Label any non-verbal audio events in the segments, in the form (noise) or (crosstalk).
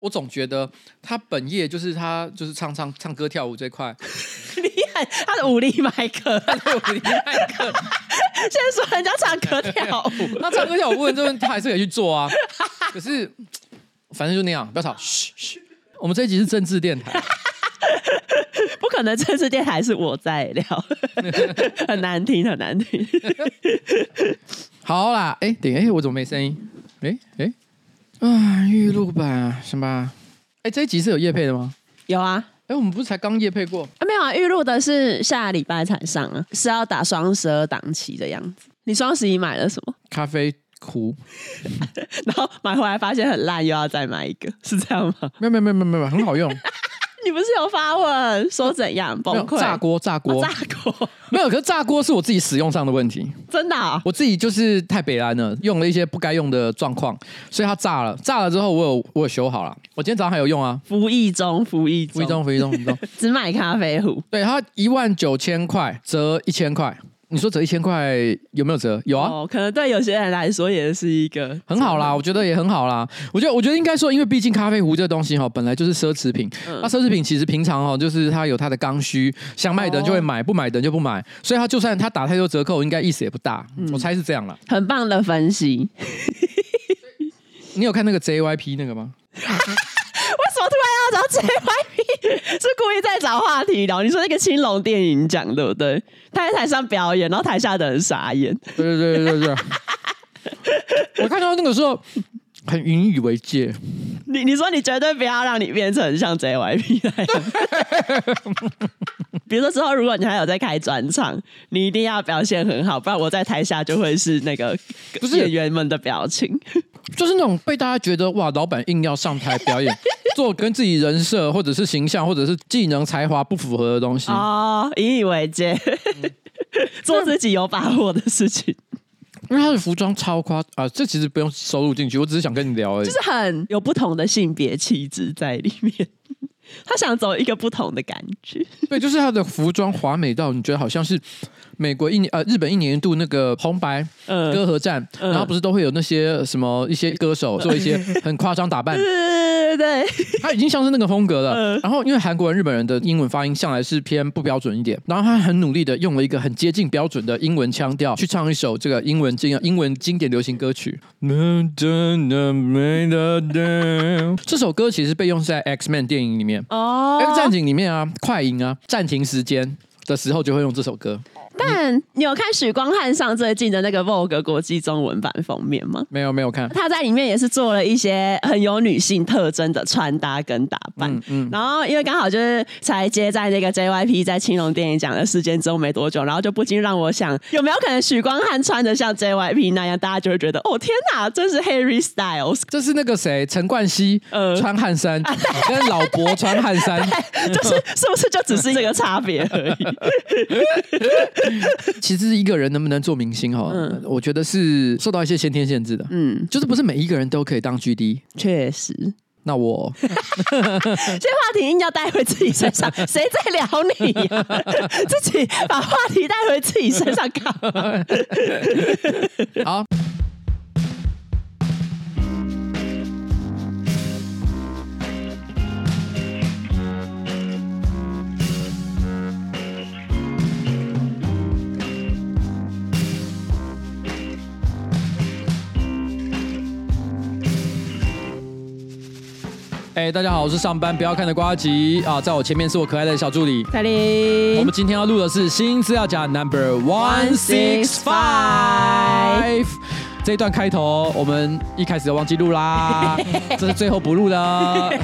我总觉得他本业就是他就是唱唱唱歌跳舞这块，厉害，他的武力麦克，他的武力麦克。现在说人家唱歌跳舞，那唱歌跳舞部分这问他还是可以去做啊。(laughs) 可是反正就那样，不要吵。(laughs) 嘘嘘，我们这一集是政治电台，(laughs) 不可能政治电台是我在聊，很难听，很难听。好啦，哎、欸，等，哎、欸，我怎么没声音？哎、欸，哎、欸，啊，预录版，什么？哎、欸，这一集是有叶配的吗？有啊。哎、欸，我们不是才刚夜配过？啊，没有啊，预录的是下礼拜才上啊，是要打双十二档期的样子。你双十一买了什么？咖啡壶，(laughs) 然后买回来发现很烂，又要再买一个，是这样吗？没有，没有，没有，没有，很好用。你不是有发问说怎样崩溃？炸锅，炸锅，炸锅 (laughs) 没有。可是炸锅是我自己使用上的问题，真的、啊。我自己就是太北蓝了，用了一些不该用的状况，所以它炸了。炸了之后，我有我有修好了。我今天早上还有用啊，服役中，服役中，服役中，服役中，服役中。(laughs) 只买咖啡壶，对，它一万九千块折一千块。你说折一千块有没有折？有啊，哦，可能对有些人来说也是一个很好啦，我觉得也很好啦。我觉得，我觉得应该说，因为毕竟咖啡壶这个东西哈，本来就是奢侈品。那、嗯、奢侈品其实平常哦，就是它有它的刚需，想买的人就会买，不买的人就不买。所以它就算它打太多折扣，应该意思也不大。嗯、我猜是这样了。很棒的分析。(laughs) 你有看那个 JYP 那个吗？(laughs) JYP？是故意在找话题聊？你说那个青龙电影奖对不对？他在台上表演，然后台下的人傻眼。对对对对对，(laughs) 我看到那个时候很引以为戒。你你说你绝对不要让你变成像 JYP 那样。(laughs) 比如说之后，如果你还有在开专场，你一定要表现很好，不然我在台下就会是那个演员们的表情，就是那种被大家觉得哇，老板硬要上台表演，(laughs) 做跟自己人设或者是形象或者是技能才华不符合的东西。哦，引以为戒，做自己有把握的事情。因为他的服装超夸啊，这其实不用收录进去，我只是想跟你聊而已，就是很有不同的性别气质在里面。(laughs) 他想走一个不同的感觉，对，就是他的服装华美到你觉得好像是美国一年呃日本一年一度那个红白歌合战，嗯、然后不是都会有那些什么一些歌手做一些 (laughs) 很夸张打扮，对对对，他已经像是那个风格了。嗯、然后因为韩国人、日本人的英文发音向来是偏不标准一点，然后他很努力的用了一个很接近标准的英文腔调去唱一首这个英文经英文经典流行歌曲。这首歌其实被用在 X-Men 电影里面。哦，《X 战警》里面啊，快银啊，暂停时间的时候就会用这首歌。但你有看许光汉上最近的那个 Vogue 国际中文版封面吗？没有，没有看。他在里面也是做了一些很有女性特征的穿搭跟打扮。嗯，嗯，然后因为刚好就是才接在那个 JYP 在青龙电影奖的事件之后没多久，然后就不禁让我想，有没有可能许光汉穿的像 JYP 那样，大家就会觉得哦天哪，真是 Harry Styles，这是那个谁陈冠希呃穿汗衫，(laughs) 呃、跟老伯穿汗衫，(laughs) 就是是不是就只是这个差别而已？(laughs) (laughs) 其实一个人能不能做明星哈，嗯、我觉得是受到一些先天限制的。嗯，就是不是每一个人都可以当 GD。确实，那我 (laughs) 这话题硬要带回自己身上，(laughs) 谁在聊你？自己把话题带回自己身上搞。好。哎大家好，我是上班不要看的瓜吉啊，在我前面是我可爱的小助理凯琳。我们今天要录的是新资料夹 Number One Six Five。这一段开头我们一开始就忘记录啦，(laughs) 这是最后不录的。(laughs)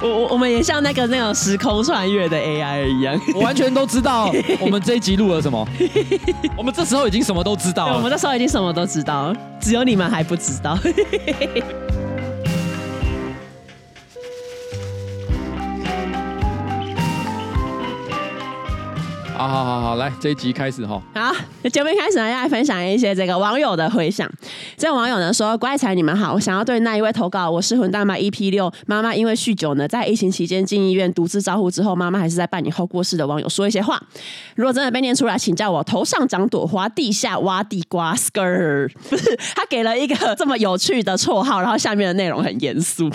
我我我们也像那个那种时空穿越的 AI 一样，(laughs) 我完全都知道我们这一集录了什么。我们这时候已经什么都知道了，我们这时候已经什么都知道，只有你们还不知道。好好好好，来这一集开始哈。好，节目开始呢，要来分享一些这个网友的回响。这个网友呢说：“乖才你们好，我想要对那一位投稿，我是混蛋妈 EP 六，妈妈因为酗酒呢，在疫情期间进医院独自照护之后，妈妈还是在半年后过世的网友说一些话。如果真的被念出来，请叫我头上长朵花，地下挖地瓜。Skr 不是他给了一个这么有趣的绰号，然后下面的内容很严肃。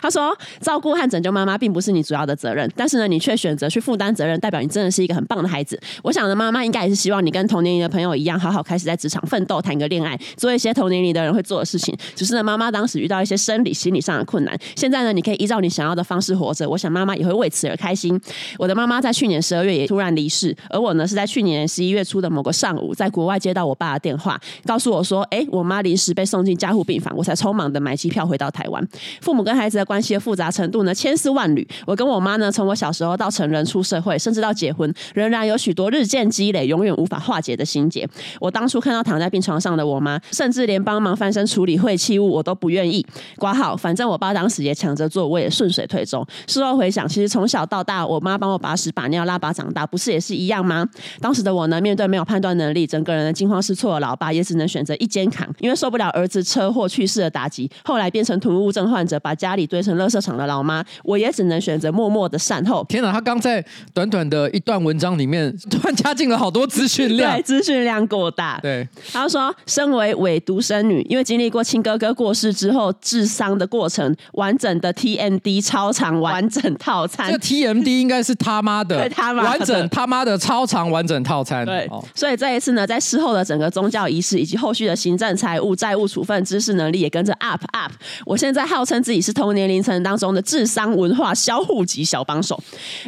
他说：照顾和拯救妈妈并不是你主要的责任，但是呢，你却选择去负担责任，代表你真的是一个很棒的孩子。”我想的妈妈应该也是希望你跟同年龄的朋友一样，好好开始在职场奋斗，谈个恋爱，做一些同年龄的人会做的事情。只是呢，妈妈当时遇到一些生理、心理上的困难。现在呢，你可以依照你想要的方式活着。我想妈妈也会为此而开心。我的妈妈在去年十二月也突然离世，而我呢是在去年十一月初的某个上午，在国外接到我爸的电话，告诉我说：“哎，我妈临时被送进加护病房。”我才匆忙的买机票回到台湾。父母跟孩子的关系的复杂程度呢，千丝万缕。我跟我妈呢，从我小时候到成人、出社会，甚至到结婚，仍然有。有许多日渐积累、永远无法化解的心结。我当初看到躺在病床上的我妈，甚至连帮忙翻身处理废弃物我都不愿意。挂号，反正我爸当时也抢着做，我也顺水推舟。事后回想，其实从小到大，我妈帮我把屎把尿拉粑长大，不是也是一样吗？当时的我呢，面对没有判断能力、整个人的惊慌失措的老爸，也只能选择一肩扛，因为受不了儿子车祸去世的打击。后来变成囤物症患者，把家里堆成垃圾场的老妈，我也只能选择默默的善后。天哪，他刚在短短的一段文章里面。(laughs) 突然加进了好多资讯量，对，资讯量过大。对，他说，身为伪独生女，因为经历过亲哥哥过世之后智商的过程，完整的 TMD 超长完整套餐。这 TMD 应该是他妈的，(laughs) 他妈完整他妈的超长完整套餐。对，哦、所以这一次呢，在事后的整个宗教仪式以及后续的行政、财务、债务处分、知识能力也跟着 up up。我现在号称自己是同年龄层当中的智商文化销户级小帮手。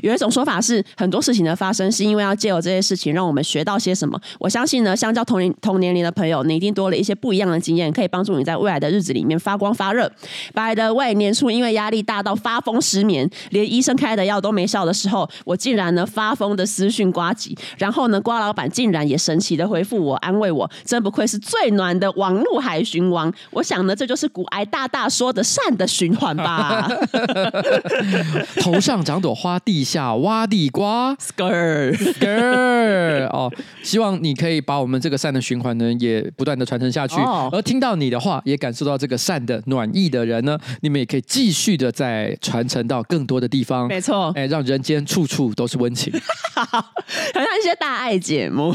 有一种说法是，很多事情的发生是因为要借由这些事情让我们学到些什么？我相信呢，相较同龄同年龄的朋友，你一定多了一些不一样的经验，可以帮助你在未来的日子里面发光发热。By the way，年初因为压力大到发疯失眠，连医生开的药都没效的时候，我竟然呢发疯的私讯瓜吉，然后呢瓜老板竟然也神奇的回复我，安慰我，真不愧是最暖的网路海巡王。我想呢，这就是古癌大大说的善的循环吧。(laughs) 头上长朵花，地下挖地瓜，skr skr。哦，希望你可以把我们这个善的循环呢，也不断的传承下去。Oh. 而听到你的话，也感受到这个善的暖意的人呢，你们也可以继续的再传承到更多的地方。没错，哎，让人间处处都是温情。(laughs) 好像一些大爱节目。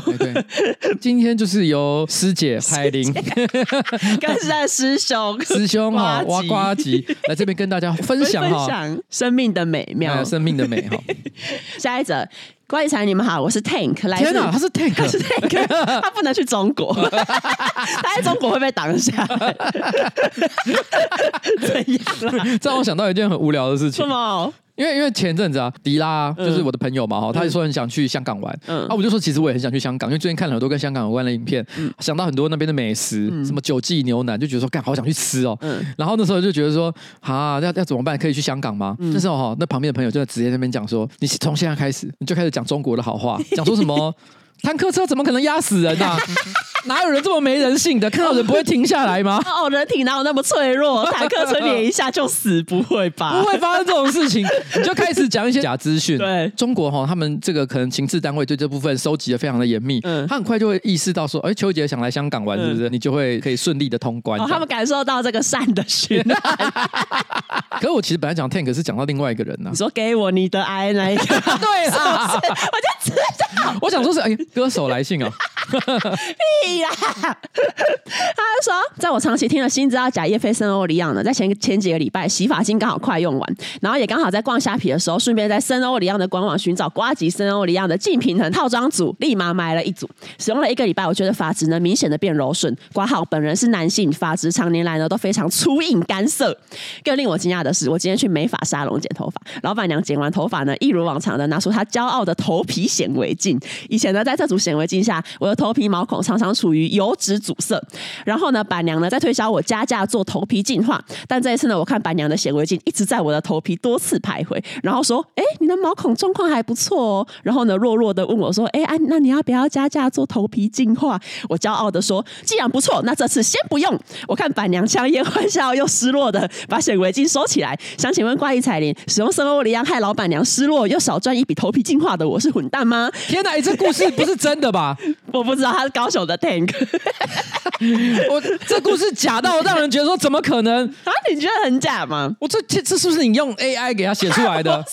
今天就是由师姐海玲跟在师兄师兄哈挖瓜吉来这边跟大家分享哈 (laughs) 生命的美妙，生命的美哈。(laughs) 下一则。乖才你们好，我是 Tank。来天哪，他是 Tank，他是 Tank，(laughs) 他不能去中国，(laughs) 他在中国会被挡下来。(laughs) 怎样啦？这让我想到一件很无聊的事情。什么？因为因为前阵子啊，迪拉就是我的朋友嘛哈，嗯、他就说很想去香港玩，嗯，啊，我就说其实我也很想去香港，因为最近看了很多跟香港有关的影片，嗯、想到很多那边的美食，嗯、什么九记牛腩，就觉得说干好想去吃哦，嗯，然后那时候就觉得说啊，要要怎么办？可以去香港吗？那时候哈，那旁边的朋友就在直接那边讲说，你从现在开始你就开始讲中国的好话，讲说什么？(laughs) 坦克车怎么可能压死人啊？哪有人这么没人性的？看到人不会停下来吗？(laughs) 哦，人体哪有那么脆弱？坦克车碾一下就死？不会吧？不会发生这种事情。你就开始讲一些假资讯。(laughs) 对，中国哈，他们这个可能情治单位对这部分收集的非常的严密。嗯，他很快就会意识到说，哎，邱杰想来香港玩，是不是？你就会可以顺利的通关。他们感受到这个善的循环。(laughs) 可是我其实本来讲 Tank 是讲到另外一个人呢。你说给我你的爱那一个？对啊，我就知道。我想说是哎。歌手来信啊！屁呀！(laughs) 他就说，在我长期听了新知道假叶飞森欧里昂呢，在前前几个礼拜洗发精刚好快用完，然后也刚好在逛虾皮的时候，顺便在森欧里昂的官网寻找瓜吉森欧里昂的净平衡套装组，立马买了一组。使用了。一个礼拜，我觉得发质呢明显的变柔顺。括号本人是男性，发质常年来呢都非常粗硬干涩。更令我惊讶的是，我今天去美发沙龙剪头发，老板娘剪完头发呢，一如往常的拿出她骄傲的头皮显微镜。以前呢在这组显微镜下，我的头皮毛孔常常处于油脂阻塞。然后呢，板娘呢在推销我加价做头皮净化，但这一次呢，我看板娘的显微镜一直在我的头皮多次徘徊，然后说：“哎，你的毛孔状况还不错哦。”然后呢，弱弱的问我说：“哎，啊那你要不要加价做头皮净化？”我骄傲的说：“既然不错，那这次先不用。”我看板娘强颜欢笑又失落的 (laughs) 把显微镜收起来，想请问怪异彩铃，使用生欧黎漾害老板娘失落又少赚一笔头皮净化的我是混蛋吗？天哪，这故事不是真的吧？(laughs) 我不知道他是高手的 (laughs) Tank，(laughs) 我这故事假到让人觉得说怎么可能 (laughs) 啊？你觉得很假吗？我这这这是不是你用 AI 给他写出来的？(laughs)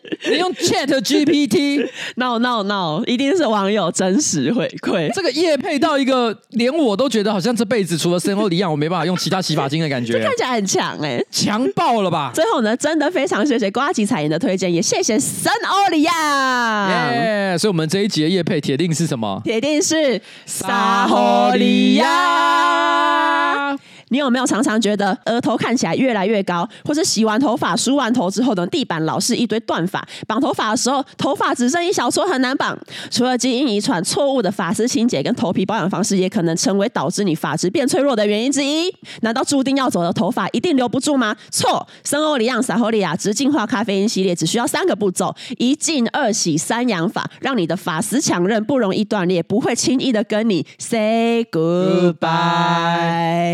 (laughs) 你用 Chat GPT？No No No，一定是网友真实回馈。这个夜配到一个连我都觉得好像这辈子除了森欧里亚，我没办法用其他洗发精的感觉。这看起来很强哎、欸，强爆了吧？最后呢，真的非常谢谢瓜吉彩铃的推荐，也谢谢森欧里亚。耶！所以我们这一集的夜配铁定是什么？铁定是沙欧黎漾。你有没有常常觉得额头看起来越来越高，或是洗完头发、梳完头之后的地板老是一堆断发，绑头发的时候头发只剩一小撮很难绑？除了基因遗传，错误的发丝清洁跟头皮保养方式也可能成为导致你发质变脆弱的原因之一。难道注定要走的头发一定留不住吗？错！森欧黎漾撒欧黎漾直净化咖啡因系列只需要三个步骤：一净二洗三养发，让你的发丝强韧，不容易断裂，不会轻易的跟你 say goodbye。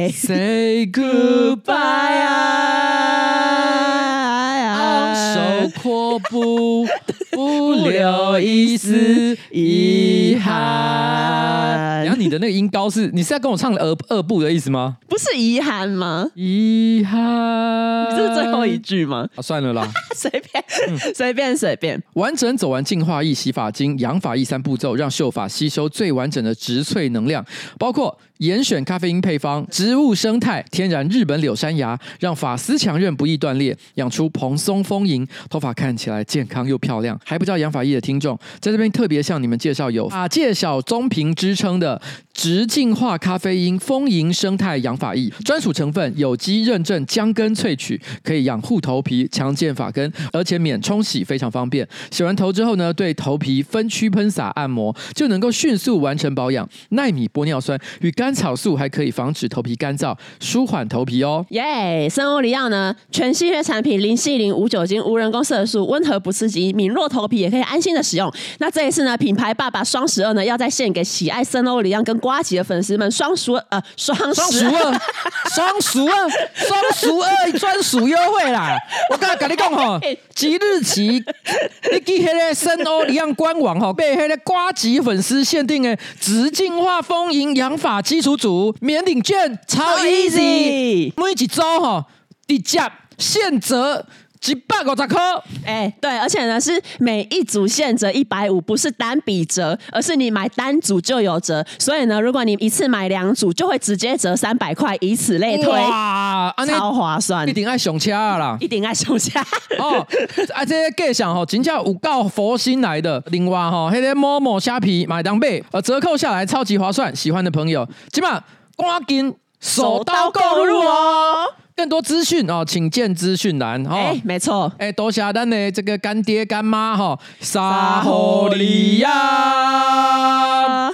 (laughs) Say goodbye 啊，昂首阔步，不留一丝遗憾。然后你的那个音高是，你是在跟我唱二二部的意思吗？不是遗憾吗？遗憾，这是最后一句吗？啊，算了啦，(laughs) 随便，随便，随便。完整走完净化液、洗发精、养发液三步骤，让秀发吸收最完整的植萃能量，包括。严选咖啡因配方，植物生态，天然日本柳杉芽，让发丝强韧不易断裂，养出蓬松丰盈，头发看起来健康又漂亮。还不知道养发液的听众，在这边特别向你们介绍有发界小棕瓶之称的直净化咖啡因丰盈生态养发液，专属成分有机认证姜根萃取，可以养护头皮、强健发根，而且免冲洗，非常方便。洗完头之后呢，对头皮分区喷洒按摩，就能够迅速完成保养。纳米玻尿酸与干甘草素还可以防止头皮干燥，舒缓头皮哦。耶！森欧里奥呢，全系列产品零系零、无酒精、无人工色素，温和不刺激，敏弱头皮也可以安心的使用。那这一次呢，品牌爸爸双十二呢，要再献给喜爱森欧里奥跟瓜吉的粉丝们双十呃双十二双十二双十二专属优惠啦！我刚才跟你讲哈，即日起，你记迄个森欧里奥官网哈，被迄个瓜吉粉丝限定的直净化丰盈养发基础组免领券，超 easy，每一周哈，直接现折。几百个折扣，哎、欸，对，而且呢是每一组现折一百五，不是单笔折，而是你买单组就有折。所以呢，如果你一次买两组，就会直接折三百块，以此类推，哇，超划算，一定爱上车啦，一定爱上车 (laughs) 哦。啊，这些价想吼，真正有够佛心来的。另外哈，那些某某虾皮买当贝，呃，折扣下来超级划算。喜欢的朋友，起码赶紧手刀购入哦。更多资讯哦，请见资讯栏哦。哎，没错，哎，多谢咱的这个干爹干妈哈，撒欧黎漾。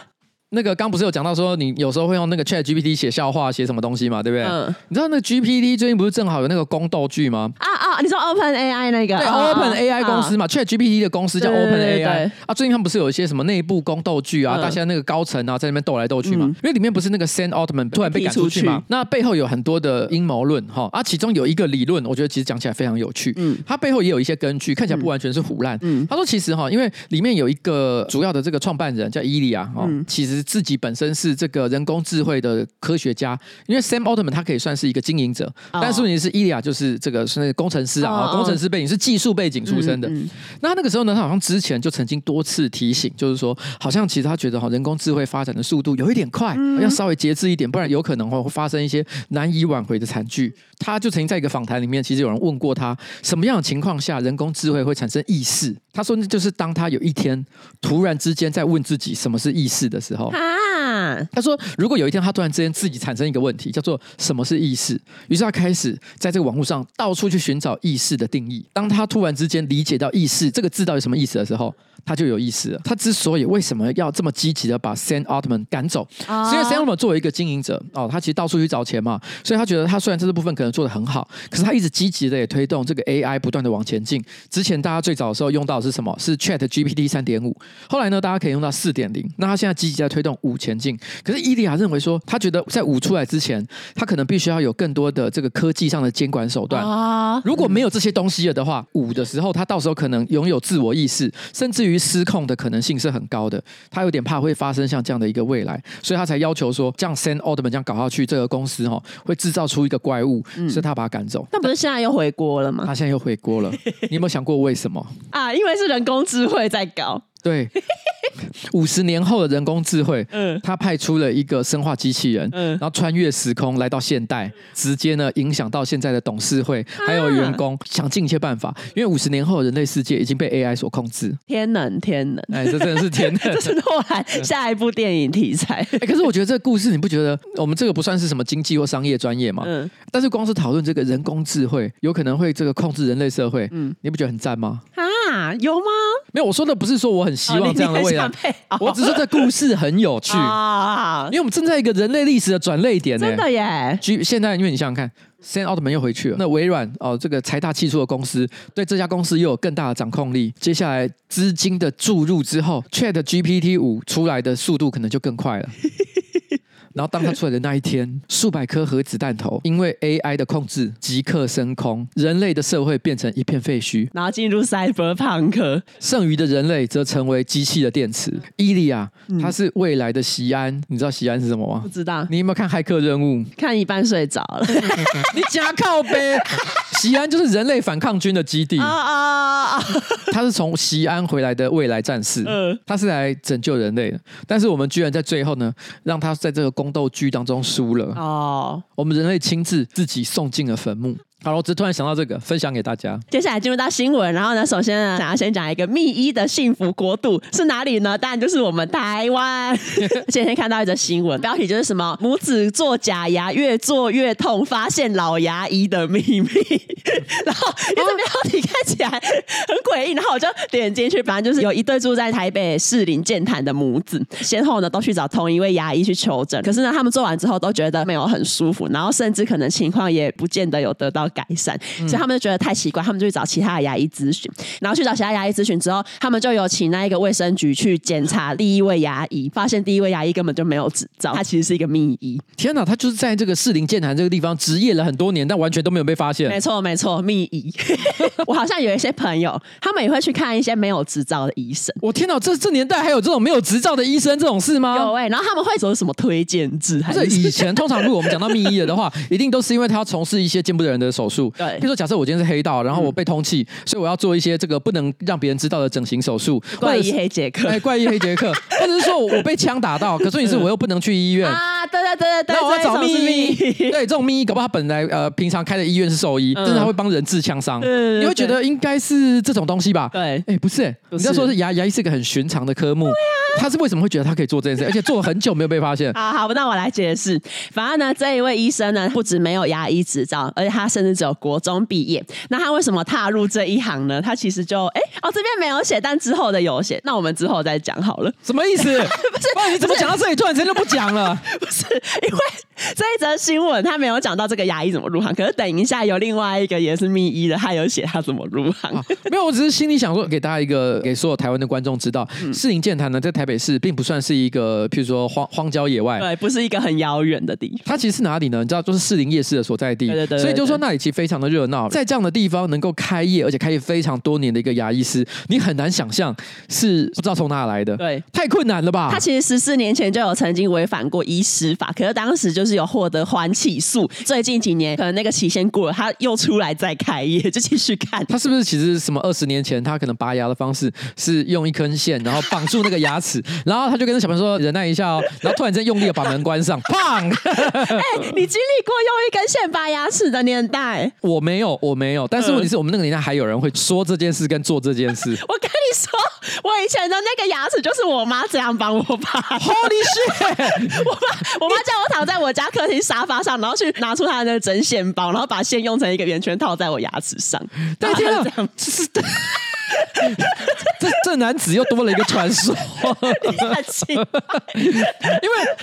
那个刚不是有讲到说，你有时候会用那个 Chat GPT 写笑话，写什么东西嘛，对不对？嗯。你知道那个 GPT 最近不是正好有那个宫斗剧吗？啊啊！你说 Open AI 那个？对，Open AI 公司嘛，Chat GPT 的公司叫 Open AI。啊，最近他们不是有一些什么内部宫斗剧啊？大家那个高层啊，在那边斗来斗去嘛。因为里面不是那个 Sam Altman 突然被赶出去嘛？那背后有很多的阴谋论哈。啊，其中有一个理论，我觉得其实讲起来非常有趣。嗯。它背后也有一些根据，看起来不完全是胡乱。嗯。他说其实哈，因为里面有一个主要的这个创办人叫伊利亚哦，其实自己本身是。这个人工智慧的科学家，因为 Sam Altman 他可以算是一个经营者，但是问题是伊利亚就是这个是那个工程师啊，工程师背景是技术背景出身的。那那个时候呢，他好像之前就曾经多次提醒，就是说，好像其实他觉得哈，人工智慧发展的速度有一点快，要稍微节制一点，不然有可能会发生一些难以挽回的惨剧。他就曾经在一个访谈里面，其实有人问过他，什么样的情况下人工智慧会产生意识？他说，那就是当他有一天突然之间在问自己什么是意识的时候啊。嗯，他说，如果有一天他突然之间自己产生一个问题，叫做什么是意识，于是他开始在这个网络上到处去寻找意识的定义。当他突然之间理解到意识这个字到底什么意思的时候，他就有意思了。他之所以为什么要这么积极的把 Sam Altman 赶走，啊、是因为 Sam Altman 作为一个经营者哦，他其实到处去找钱嘛，所以他觉得他虽然这个部分可能做的很好，可是他一直积极的也推动这个 AI 不断的往前进。之前大家最早的时候用到的是什么？是 Chat GPT 三点五。后来呢，大家可以用到四点零。那他现在积极在推动五前进。可是伊利亚认为说，他觉得在五出来之前，他可能必须要有更多的这个科技上的监管手段。啊、如果没有这些东西了的话，五的时候他到时候可能拥有自我意识，甚至于失控的可能。性是很高的，他有点怕会发生像这样的一个未来，所以他才要求说，这样 Sam Altman 这样搞下去，这个公司哈会制造出一个怪物，嗯、所以他把他赶走。那不是现在又回锅了吗？他现在又回锅了，你有没有想过为什么？(laughs) 啊，因为是人工智慧在搞。对，(laughs) 五十年后的人工智慧，嗯，他派出了一个生化机器人，嗯，然后穿越时空来到现代，直接呢影响到现在的董事会还有员工，想尽一切办法，因为五十年后的人类世界已经被 AI 所控制。天能，天能，哎，这真的是 (laughs) 天能，这是诺兰下一部电影题材。(laughs) 哎，可是我觉得这个故事，你不觉得我们这个不算是什么经济或商业专业吗？嗯，但是光是讨论这个人工智慧有可能会这个控制人类社会，嗯，你不觉得很赞吗？啊，有吗？没有，我说的不是说我很希望这样的未来，哦、我只是这故事很有趣因为我们正在一个人类历史的转类点呢。真的耶！现在，因为你想想看，Sam Altman 又回去了，那微软哦，这个财大气粗的公司，对这家公司又有更大的掌控力。接下来资金的注入之后，Chat GPT 五出来的速度可能就更快了。然后当他出来的那一天，数百颗核子弹头因为 AI 的控制即刻升空，人类的社会变成一片废墟，然后进入 Cyberpunk，剩余的人类则成为机器的电池。伊利亚，他是未来的西安，你知道西安是什么吗？不知道。你有没有看《骇客任务》？看一半睡着了。(laughs) 你假靠北。锡安就是人类反抗军的基地。啊啊啊！他是从西安回来的未来战士，他是来拯救人类的，但是我们居然在最后呢，让他在这个宫斗剧当中输了。哦，我们人类亲自自己送进了坟墓。好了，我只突然想到这个，分享给大家。接下来进入到新闻，然后呢，首先呢，想要先讲一个密医的幸福国度是哪里呢？当然就是我们台湾。(laughs) (laughs) 今天看到一则新闻，标题就是什么“母子做假牙越做越痛，发现老牙医的秘密”。(laughs) 然后因为标题看起来很诡异，然后我就点进去，反正就是有一对住在台北士林健谈的母子，先后呢都去找同一位牙医去求诊，可是呢，他们做完之后都觉得没有很舒服，然后甚至可能情况也不见得有得到。改善，所以他们就觉得太奇怪，他们就去找其他的牙医咨询，然后去找其他牙医咨询之后，他们就有请那一个卫生局去检查第一位牙医，发现第一位牙医根本就没有执照，他其实是一个秘医。天哪，他就是在这个士林健谈这个地方执业了很多年，但完全都没有被发现。没错，没错，秘医。我好像有一些朋友，他们也会去看一些没有执照的医生。我天哪，这这年代还有这种没有执照的医生这种事吗？有哎、欸，然后他们会走什么推荐制？还是以前 (laughs) 通常如果我们讲到秘医了的话，一定都是因为他要从事一些见不得人的手。手术，对，比如说假设我今天是黑道，然后我被通缉，嗯、所以我要做一些这个不能让别人知道的整形手术。怪医黑杰克，哎，怪医黑杰克，(laughs) 或者是说我被枪打到，可是你是我又不能去医院。啊，对对对对对，那我要找秘医，(laughs) 对，这种秘医搞不好他本来呃平常开的医院是兽医，嗯、但是他会帮人治枪伤，嗯、你会觉得应该是这种东西吧？对，哎，不是，你要说是牙牙医是一个很寻常的科目，啊、他是为什么会觉得他可以做这件事，(laughs) 而且做了很久没有被发现？好好，那我来解释。反正呢，这一位医生呢，不止没有牙医执照，而且他甚至只有国中毕毕业，那他为什么踏入这一行呢？他其实就哎哦，这边没有写，但之后的有写。那我们之后再讲好了。什么意思？(laughs) 不是，不然你怎么讲到这里突然间就不讲了？不是，因为这一则新闻他没有讲到这个牙医怎么入行，可是等一下有另外一个也是密医的，他有写他怎么入行。啊、没有，我只是心里想说，给大家一个，给所有台湾的观众知道，嗯、士林健谈呢，在台北市并不算是一个，譬如说荒荒郊野外，对，不是一个很遥远的地方。它其实是哪里呢？你知道，就是士林夜市的所在地。对对，对对对。所以就说那里其实非常的热闹。在这样的地方能够开业，而且开业非常多年的一个牙医师，你很难想象是不知道从哪来的，对，太困难了吧？他其实十四年前就有曾经违反过医师法，可是当时就是有获得缓起诉，最近几年可能那个期限过了，他又出来再开业，就继续看。他是不是其实什么二十年前他可能拔牙的方式是用一根线，然后绑住那个牙齿，然后他就跟小朋友说忍耐一下哦，然后突然间用力的把门关上，砰！哎、欸，你经历过用一根线拔牙齿的年代？我没有，我没有。但是问题是我们那个年代还有人会说这件事跟做这件事。我跟你说，我以前的那个牙齿就是我妈这样帮我拔。Holy shit！(laughs) 我妈我妈叫我躺在我家客厅沙发上，然后去拿出她的那个针线包，然后把线用成一个圆圈套在我牙齿上。对，天啊，(laughs) 这。这这男子又多了一个传说，(laughs) (laughs) 因为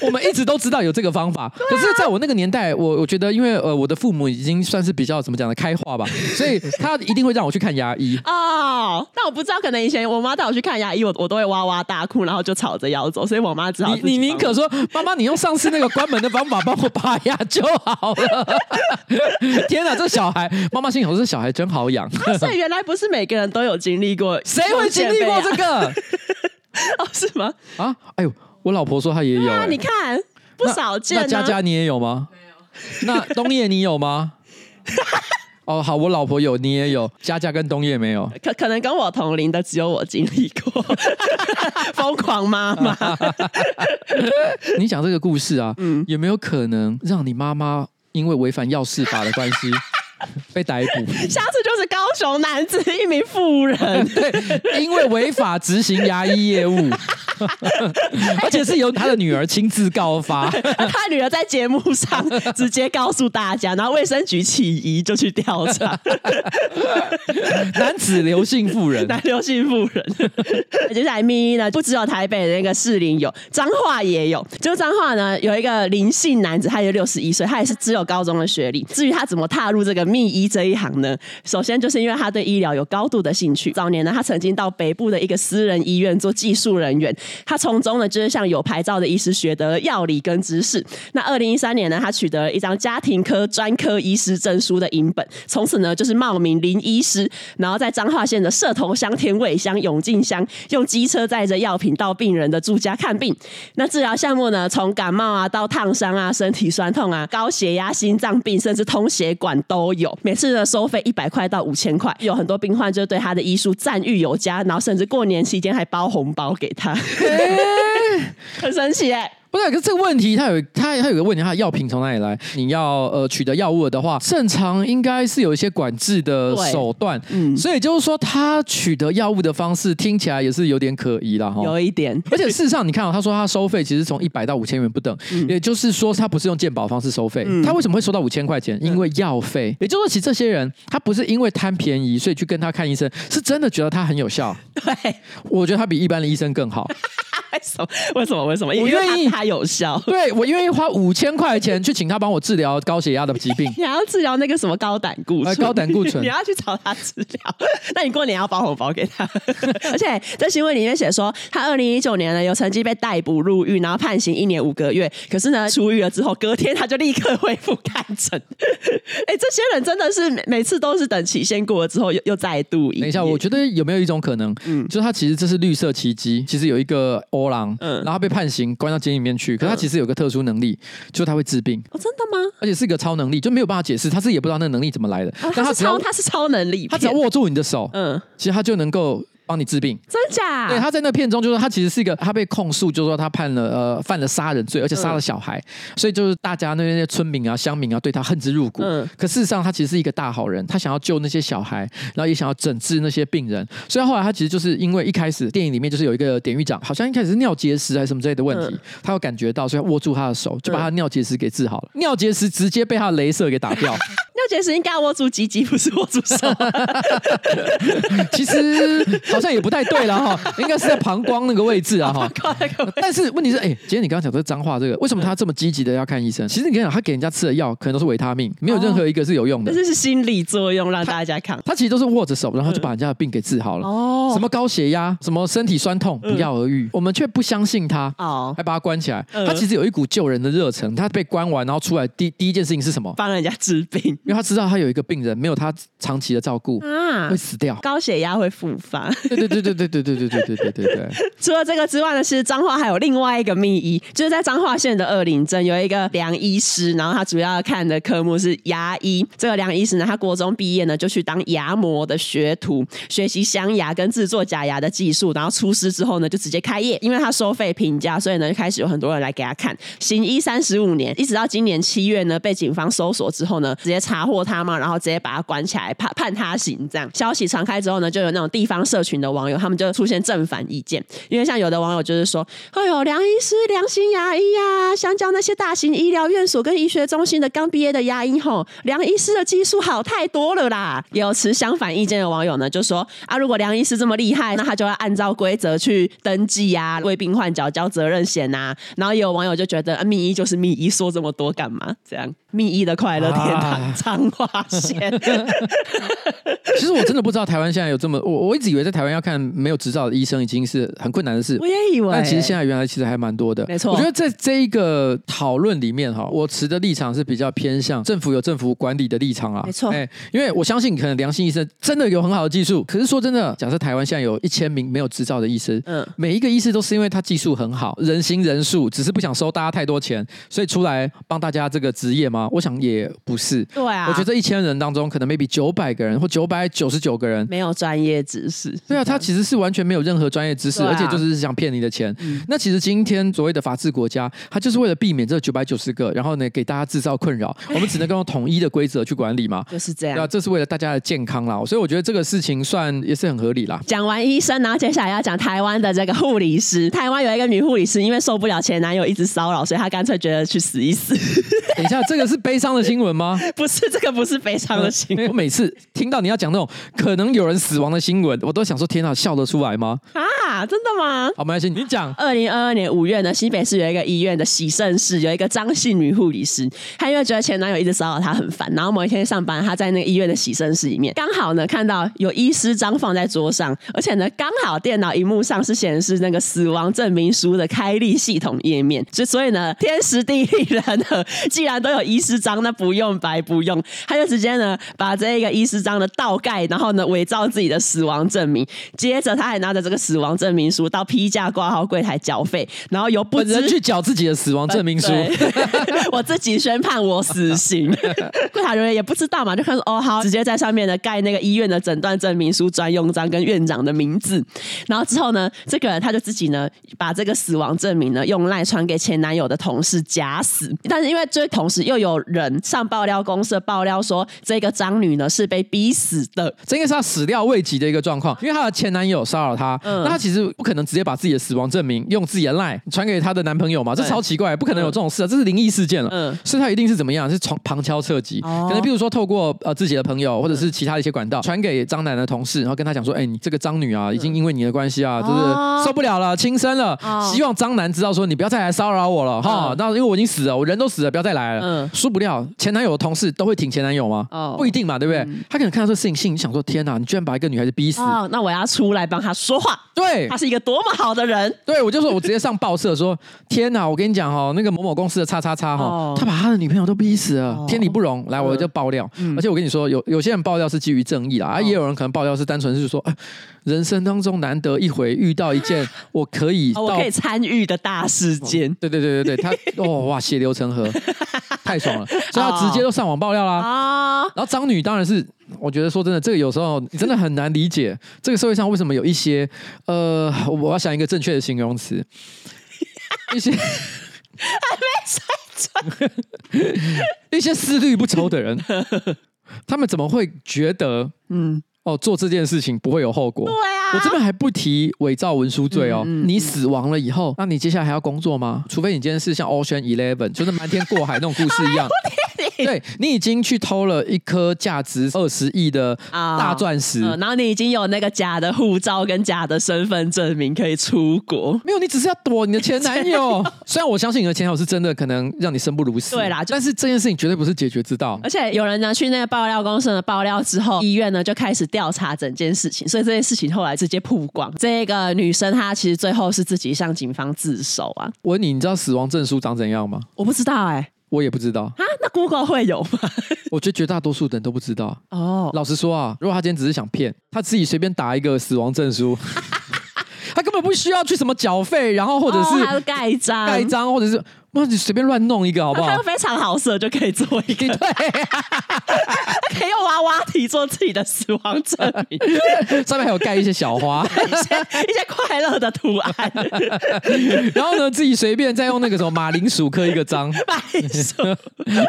我们一直都知道有这个方法，可是在我那个年代，我我觉得，因为呃，我的父母已经算是比较怎么讲的开化吧，所以他一定会让我去看牙医哦。但我不知道，可能以前我妈带我去看牙医，我我都会哇哇大哭，然后就吵着要走，所以我妈只好你你宁可说妈妈，你用上次那个关门的方法帮我拔牙就好了。天哪，这小孩，妈妈心里头这小孩真好养。所以原来不是每个人都有经历过，谁会经历过这个？(laughs) 哦，是吗？啊，哎呦，我老婆说她也有、欸啊，你看不少见、啊。那佳佳你也有吗？没有。那东叶你有吗？(laughs) 哦，好，我老婆有，你也有。佳佳跟东叶没有，可可能跟我同龄的只有我经历过。(laughs) 疯狂妈妈，你讲这个故事啊，嗯，有没有可能让你妈妈因为违反药事法的关系？被逮捕，下次就是高雄男子一名妇人，(laughs) 对，因为违法执行牙医业务，(laughs) 而且是由他的女儿亲自告发，(laughs) 他女儿在节目上 (laughs) 直接告诉大家，然后卫生局起疑就去调查，男子刘姓妇人，男刘姓妇人，接下来咪呢，不只有台北的那个士林有，彰化也有，就彰化呢有一个林姓男子，他有六十一岁，他也是只有高中的学历，至于他怎么踏入这个。秘医这一行呢，首先就是因为他对医疗有高度的兴趣。早年呢，他曾经到北部的一个私人医院做技术人员，他从中呢就是向有牌照的医师学得了药理跟知识。那二零一三年呢，他取得了一张家庭科专科医师证书的影本，从此呢就是冒名林医师，然后在彰化县的社头乡、田尾乡、永靖乡，用机车载着药品到病人的住家看病。那治疗项目呢，从感冒啊到烫伤啊、身体酸痛啊、高血压、心脏病，甚至通血管都有。每次的收费一百块到五千块，有很多病患就对他的医术赞誉有加，然后甚至过年期间还包红包给他，(laughs) 很神奇哎、不是，可是这个问题，它有它它有个问题，它的药品从哪里来？你要呃取得药物的话，正常应该是有一些管制的手段，嗯，所以就是说他取得药物的方式听起来也是有点可疑了哈，有一点。而且事实上，你看哦，他说他收费其实从一百到五千元不等，嗯、也就是说他不是用鉴保方式收费，嗯、他为什么会收到五千块钱？因为药费。也就是说，其实这些人他不是因为贪便宜所以去跟他看医生，是真的觉得他很有效。(laughs) 对，我觉得他比一般的医生更好。(laughs) 为什么？为什么？为什么？我愿意他有效。对，我愿意花五千块钱去请他帮我治疗高血压的疾病。(laughs) 你还要治疗那个什么高胆固醇？高胆固醇，(laughs) 你要去找他治疗。那你过年要包红包给他。(laughs) 而且在新闻里面写说，他二零一九年呢有曾经被逮捕入狱，然后判刑一年五个月。可是呢，出狱了之后，隔天他就立刻恢复看诊。哎，这些人真的是每每次都是等期限过了之后又又再度。等一下，我觉得有没有一种可能，嗯，就是他其实这是绿色奇迹，其实有一个。欧郎，嗯，然后被判刑关到监狱里面去。可是他其实有个特殊能力，就是他会治病。哦，真的吗？而且是一个超能力，就没有办法解释，他自己也不知道那个能力怎么来的。哦、但他只要他是超能力，他只要握住你的手，嗯，其实他就能够。帮你治病，真假？对，他在那片中就是说，他其实是一个，他被控诉，就是说他判了呃犯了杀人罪，而且杀了小孩，嗯、所以就是大家那些村民啊、乡民啊对他恨之入骨。嗯，可事实上他其实是一个大好人，他想要救那些小孩，然后也想要整治那些病人。所以后来他其实就是因为一开始电影里面就是有一个典狱长，好像一开始是尿结石还是什么之类的问题，嗯、他有感觉到，所以他握住他的手，就把他尿结石给治好了。嗯、尿结石直接被他的镭射给打掉。(laughs) 尿结石应该握住鸡鸡，不是握住手。(laughs) 其实好像也不太对了。哈，(laughs) 应该是在膀胱那个位置啊，哈。但是问题是，哎，今天你刚刚讲的脏话，这个为什么他这么积极的要看医生？其实你跟你讲，他给人家吃的药可能都是维他命，没有任何一个是有用的。这是心理作用，让大家看。他其实都是握着手，然后就把人家的病给治好了。哦，什么高血压，什么身体酸痛，不药而愈。我们却不相信他，哦，还把他关起来。他其实有一股救人的热忱。他被关完，然后出来第第一件事情是什么？帮人家治病，因为他知道他有一个病人没有他长期的照顾啊，会死掉，高血压会复发。对对对对对对对对对对对对。对，除了这个之外呢，其实彰化还有另外一个秘医，就是在彰化县的二林镇有一个梁医师，然后他主要看的科目是牙医。这个梁医师呢，他国中毕业呢就去当牙模的学徒，学习镶牙跟制作假牙的技术，然后出师之后呢就直接开业，因为他收费平价，所以呢就开始有很多人来给他看。行医三十五年，一直到今年七月呢被警方搜索之后呢，直接查获他嘛，然后直接把他关起来，判判他刑这样。消息传开之后呢，就有那种地方社群的网友，他们就出现正反意见。因为像有的网友就是说：“哎呦，梁医师、良心牙医呀、啊，相较那些大型医疗院所跟医学中心的刚毕业的牙医吼，梁医师的技术好太多了啦。”也有持相反意见的网友呢，就说：“啊，如果梁医师这么厉害，那他就要按照规则去登记呀、啊，为病患缴交责任险呐、啊。”然后也有网友就觉得：“啊，密医就是密医，说这么多干嘛？这样密医的快乐天堂，彰化县。”其实我真的不知道台湾现在有这么我我一直以为在台湾要看没有执照的医生已经是很困难的事。我也以为，但其实现在原来其实还蛮多的。没错，我觉得在这一个讨论里面哈，我持的立场是比较偏向政府有政府管理的立场啊。没错，哎，因为我相信可能良心医生真的有很好的技术，可是说真的，假设台湾现在有一千名没有执照的医生，嗯，每一个医师都是因为他技术很好，人心人数，只是不想收大家太多钱，所以出来帮大家这个职业吗？我想也不是。对啊，我觉得这一千人当中，可能 maybe 九百个人或九百九十九个人没有专业知识。对啊，他其实是完全没有任何专业知识，啊、而且就是想骗你的钱。嗯、那其实今天所谓的法治国家，他就是为了避免这九百九十个，然后呢给大家制造困扰，(laughs) 我们只能够用统一的规则去管理嘛。就是这样。对啊，这是为了大家的健康啦，所以我觉得这个事情算也是很合理啦。讲完医生，然后接下来要讲台湾的这个护理师。(laughs) 台湾有一个女护理师，因为受不了前男友一直骚扰，所以她干脆觉得去死一死。(laughs) 等一下，这个是悲伤的新闻吗？不是，这个不是悲伤的新闻。我每次听到你要讲那种可能有人死亡的新闻，我都想说：天哪，笑得出来吗？啊，真的吗？好，没关系，你讲。二零二二年五月呢，新北市有一个医院的洗肾室有一个张姓女护理师，她因为觉得前男友一直骚扰她很烦，然后某一天上班，她在那个医院的洗肾室里面，刚好呢看到有医师章放在桌上，而且呢刚好电脑荧幕上是显示那个死亡证明书的开立系统页面，所所以呢天时地利人和，既然都有医师章，那不用白不用，她就直接呢把这个医师章的倒盖，然后呢伪造自己的死亡证明，接着他还拿着这个死亡证明书到批价挂号柜台缴费，然后由本人去缴自己的死亡证明书，呃、(laughs) 我自己宣判我死刑，(laughs) 柜台人员也不知道嘛，就看说哦好，直接在上面呢盖那个医院的诊断证明书专用章跟院长的名字，然后之后呢这个人他就自己呢把这个死亡证明呢用赖传给前男友的同事假死，但是因为这同时又有人上爆料公社爆料说这个张女呢是被逼死的，这应该是他始料未及的一个状况，因为她的前男友骚扰她，嗯、那她其实不可能直接把自己的死亡证明用自己的赖传给她的男朋友嘛，这超奇怪，不可能有这种事啊，这是灵异事件了，嗯，所以她一定是怎么样，是从旁敲侧击，哦、可能比如说透过呃自己的朋友或者是其他的一些管道传给张楠的同事，然后跟他讲说，哎，你这个张女啊，已经因为你的关系啊，就是受不了了，轻生了，哦、希望张楠知道说你不要再来骚扰我了哈，那、嗯、因为我已经死了，我人都死了，不要再来了，嗯，输不了，前男友的同事都会挺前男友吗？哦，不一定嘛，对不对？嗯、他可能看到这个事情，心里想说，天哪，你居然把一个女孩子逼死，哦，那我要出来帮他说话，对，他是一个多么好的人，对，我就说我直接上报社说，天哪，我跟你讲哦，那个某某公司的叉叉叉哈，哦、他把他的女朋友都逼死了，哦、天理不容，来，我就爆料，嗯、而且我跟你说，有有些人爆料是基于正义啦，啊，哦、也有人可能爆料是单纯是说，哎、人生当中难得一回遇到一件 (laughs) 我可以、哦、我可以参与的大事件，(laughs) 对对对对对，他 (laughs) 哦哇，血流成河，太爽了，所以他直接都上网爆料啦，啊、哦，然后张女当然是，我觉得说真的，这个有时候你真的很难理解，这个社会上为什么有一些呃，我要想一个正确的形容词，一些还没猜准，(laughs) 一些思虑不周的人。(laughs) 他们怎么会觉得，嗯，哦，做这件事情不会有后果？对啊，我这边还不提伪造文书罪哦。嗯嗯、你死亡了以后，那你接下来还要工作吗？除非你今天是像 Ocean Eleven，就是瞒天过海那种故事一样。(laughs) 对，你已经去偷了一颗价值二十亿的大钻石，然后你已经有那个假的护照跟假的身份证明可以出国。没有，你只是要躲你的前男友。(laughs) 虽然我相信你的前男友是真的可能让你生不如死，对啦，但是这件事情绝对不是解决之道。而且有人呢去那个爆料公司的爆料之后，医院呢就开始调查整件事情，所以这件事情后来直接曝光。这个女生她其实最后是自己向警方自首啊。我问你，你知道死亡证书长怎样吗？我不知道哎、欸。我也不知道啊，那 Google 会有吗？(laughs) 我觉得绝大多数人都不知道。哦，老实说啊，如果他今天只是想骗，他自己随便打一个死亡证书，他根本不需要去什么缴费，然后或者是盖章、盖章，或者是。那你随便乱弄一个好不好？他非常好色，就可以做一个，(laughs) 对，(laughs) 可以用娃娃体做自己的死亡证明，(laughs) 上面还有盖一些小花，一些一些快乐的图案，然后呢，自己随便再用那个什么马铃薯刻一个章，马铃薯，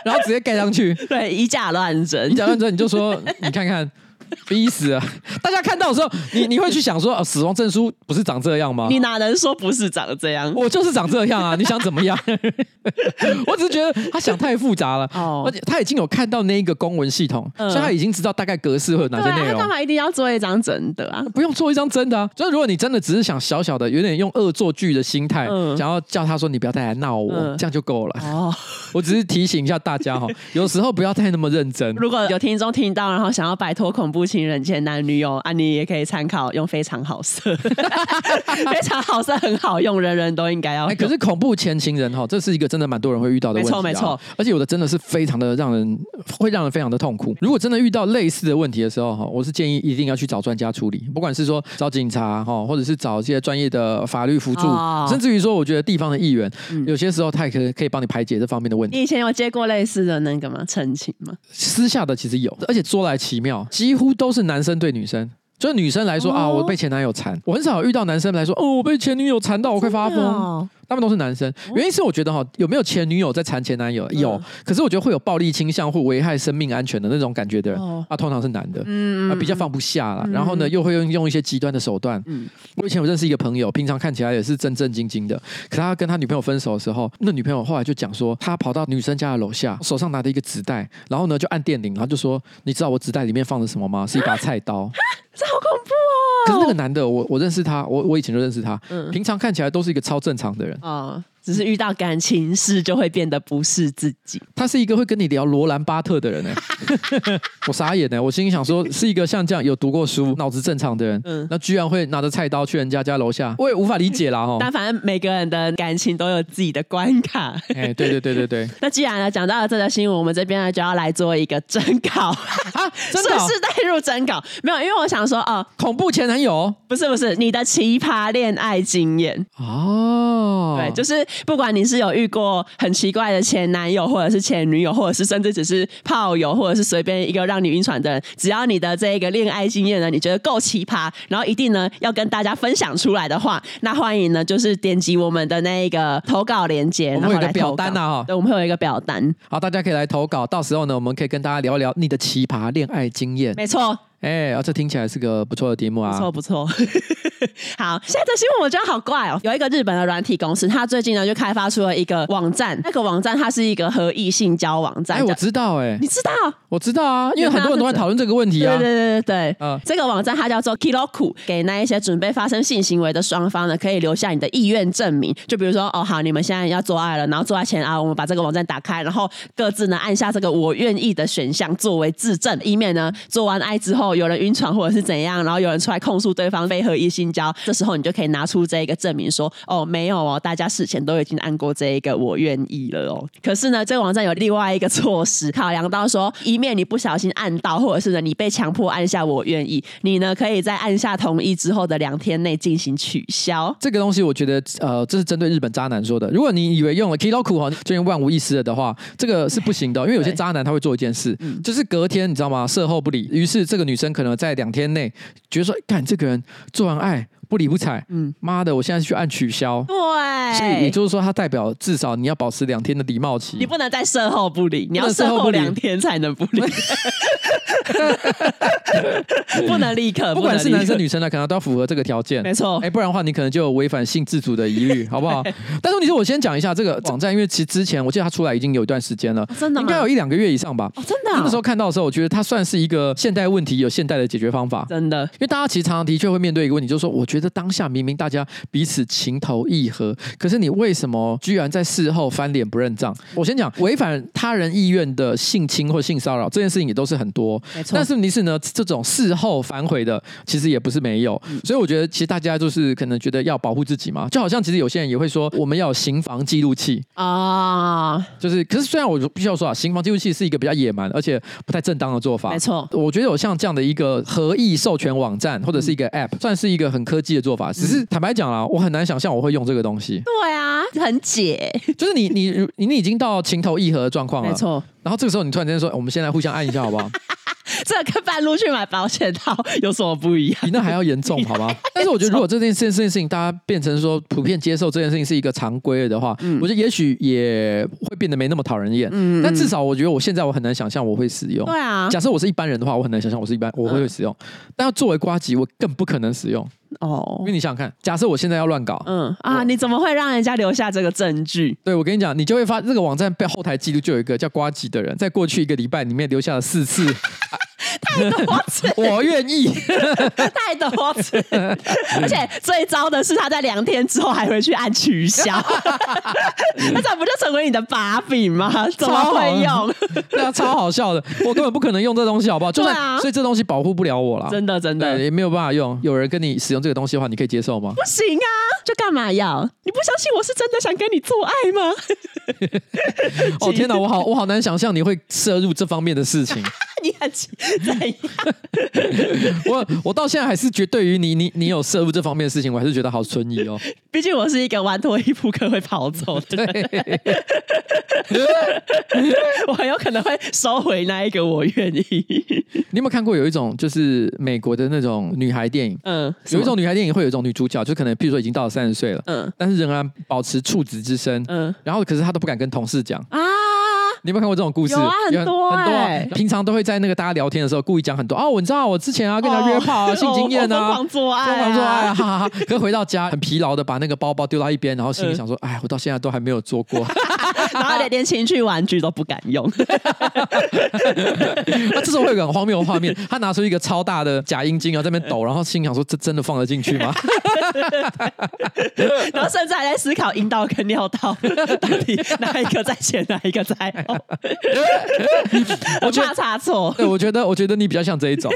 然后直接盖上去，对，以假乱真，以假乱真，你就说，你看看。逼死啊！大家看到的时候，你你会去想说，哦，死亡证书不是长这样吗？你哪能说不是长这样？我就是长这样啊！你想怎么样？(laughs) 我只是觉得他想太复杂了。哦，而且他已经有看到那一个公文系统，嗯、所以他已经知道大概格式会有哪些内容。他干嘛一定要做一张真的啊？不用做一张真的啊！就是如果你真的只是想小小的，有点用恶作剧的心态，嗯、想要叫他说你不要再来闹我，嗯、这样就够了。哦，我只是提醒一下大家哈，有时候不要太那么认真。如果有听众听到，然后想要摆脱恐怖情人前男女友，啊，你也可以参考用非常好色，(laughs) 非常好色很好用，人人都应该要、欸。可是恐怖前情人哈，这是一个真的蛮多人会遇到的问题、啊，没错没错。而且有的真的是非常的让人会让人非常的痛苦。如果真的遇到类似的问题的时候哈，我是建议一定要去找专家处理，不管是说找警察哈，或者是找一些专业的法律辅助，哦、甚至于说我觉得地方的议员，嗯、有些时候他也可以可以帮你排解这方面的问题。你以前有接过类似的那个吗？陈情吗？私下的其实有，而且说来奇妙，几乎都是男生对女生。就女生来说、哦、啊，我被前男友缠，我很少遇到男生来说，哦，我被前女友缠到我快发疯。他们都是男生，原因是我觉得哈，有没有前女友在缠前男友？有，可是我觉得会有暴力倾向或危害生命安全的那种感觉的人，啊，通常是男的，嗯，啊，比较放不下了，然后呢，又会用用一些极端的手段。嗯，我以前有认识一个朋友，平常看起来也是正正经经的，可他跟他女朋友分手的时候，那女朋友后来就讲说，他跑到女生家的楼下，手上拿着一个纸袋，然后呢就按电铃，然后就说，你知道我纸袋里面放的什么吗？是一把菜刀。(laughs) 这好恐怖哦！可是那个男的，我我认识他，我我以前就认识他，嗯，平常看起来都是一个超正常的人啊。只是遇到感情事就会变得不是自己。他是一个会跟你聊罗兰巴特的人呢，(laughs) 我傻眼呢，我心里想说，是一个像这样有读过书、脑子正常的人，嗯，那居然会拿着菜刀去人家家楼下，我也无法理解啦哈。但反正每个人的感情都有自己的关卡。哎，对对对对对。(laughs) 那既然呢讲到了这个新闻，我们这边呢就要来做一个征稿 (laughs) 啊，顺势带入征稿。没有，因为我想说哦，恐怖前男友不是不是你的奇葩恋爱经验哦，对，就是。不管你是有遇过很奇怪的前男友，或者是前女友，或者是甚至只是炮友，或者是随便一个让你晕船的人，只要你的这个恋爱经验呢，你觉得够奇葩，然后一定呢要跟大家分享出来的话，那欢迎呢就是点击我们的那一个投稿链接，然后来表单啊，对，我们会有一个表单，好，大家可以来投稿，到时候呢，我们可以跟大家聊一聊你的奇葩恋爱经验，没错。哎，这听起来是个不错的题目啊！不错不错。(laughs) 好，现在的新闻我觉得好怪哦。有一个日本的软体公司，它最近呢就开发出了一个网站。那个网站它是一个和异性交网站。哎，我知道哎，你知道？我知道啊，因为很多人都在讨论这个问题啊。对对对对对。嗯，这个网站它叫做 Kiroku，给那一些准备发生性行为的双方呢，可以留下你的意愿证明。就比如说，哦，好，你们现在要做爱了，然后做爱前啊，我们把这个网站打开，然后各自呢按下这个我愿意的选项作为自证，以免呢做完爱之后有人晕船或者。是怎样？然后有人出来控诉对方非合意性交，这时候你就可以拿出这一个证明说，哦，没有哦，大家事前都已经按过这一个我愿意了哦。可是呢，这个网站有另外一个措施，考量到说，以免你不小心按到，或者是呢你被强迫按下我愿意，你呢可以在按下同意之后的两天内进行取消。这个东西我觉得，呃，这是针对日本渣男说的。如果你以为用了 Kiroku 哈，就万无一失了的话，这个是不行的，因为有些 (laughs) 渣男他会做一件事，嗯、就是隔天你知道吗？事后不理，于是这个女真可能在两天。内觉得说，干这个人做完爱不理不睬，嗯，妈的，我现在去按取消，对，所以也就是说，它代表至少你要保持两天的礼貌期，你不能在事后不理，你要事后两天才能不理，(laughs) 不能立刻，(laughs) 不管是男生女生呢，可能都要符合这个条件，没错，哎，不然的话，你可能就有违反性自主的疑虑，(laughs) 好不好？但是问题是我先讲一下这个网站，因为其实之前我记得它出来已经有一段时间了，真的应该有一两个月以上吧？哦，真的，那个时候看到的时候，我觉得它算是一个现代问题有现代的解决方法，真的，因为大家其实常常的确会面对一个问题，就是说，我觉得。这当下明明大家彼此情投意合，可是你为什么居然在事后翻脸不认账？我先讲违反他人意愿的性侵或性骚扰这件事情也都是很多，没错。但是问题是呢，这种事后反悔的其实也不是没有，嗯、所以我觉得其实大家就是可能觉得要保护自己嘛，就好像其实有些人也会说我们要有行房记录器啊，就是可是虽然我必须要说啊，行房记录器是一个比较野蛮而且不太正当的做法，没错。我觉得有像这样的一个合意授权网站或者是一个 App，、嗯、算是一个很科技。的做法，只是坦白讲啦，我很难想象我会用这个东西。对啊，很解，就是你你你已经到情投意合的状况了，没错。然后这个时候你突然间说，我们先来互相按一下好不好？(laughs) 这跟半路去买保险套有什么不一样？比那还要严重，好吗？(laughs) 但是我觉得，如果这件这件事情大家变成说普遍接受这件事情是一个常规的话，嗯、我觉得也许也会变得没那么讨人厌。嗯，但至少我觉得我现在我很难想象我会使用。对啊，假设我是一般人的话，我很难想象我是一般我会使用。嗯、但要作为瓜吉，我更不可能使用。哦，因为你想想看，假设我现在要乱搞，嗯啊，你怎么会让人家留下这个证据？对，我跟你讲，你就会发这个网站被后台记录就有一个叫瓜吉的人，在过去一个礼拜里面留下了四次。(laughs) 太多次，我愿意。(laughs) 太多次，而且最糟的是，他在两天之后还会去按取消，(laughs) 那这不就成为你的把柄吗？怎么会用？对啊，超好笑的，我根本不可能用这东西，好不好？就算啊，所以这东西保护不了我了，真的真的也没有办法用。有人跟你使用这个东西的话，你可以接受吗？不行啊，就干嘛要？你不相信我是真的想跟你做爱吗？(laughs) 哦天哪，我好我好难想象你会涉入这方面的事情。你很怎样？(laughs) 我我到现在还是觉得，对于你你你有涉入这方面的事情，我还是觉得好存疑哦。毕竟我是一个玩脱衣扑克会跑走的，(laughs) 对我很有可能会收回那一个我愿意。你有没有看过有一种就是美国的那种女孩电影？嗯，有一种女孩电影会有一种女主角，就可能譬如说已经到了三十岁了，嗯，但是仍然保持处子之身，嗯，然后可是她都不敢跟同事讲啊。你有没有看过这种故事？有啊，很多、欸、很多、啊。平常都会在那个大家聊天的时候，故意讲很多哦，我知道我之前啊跟人家约炮啊，哦、性经验啊，(laughs) 疯狂做爱、啊，疯狂做爱啊，哈哈哈。可回到家很疲劳的把那个包包丢到一边，然后心里想说，哎、嗯，我到现在都还没有做过，(laughs) 然后连连情趣玩具都不敢用。(laughs) 那这时候会有个很荒谬的画面，他拿出一个超大的假阴茎啊，在那边抖，然后心想说，这真的放得进去吗？(laughs) 然后甚至还在思考阴道跟尿道 (laughs) 到底哪一个在前，哪一个在后。我怕差错。对，我觉得，我觉得你比较像这一种。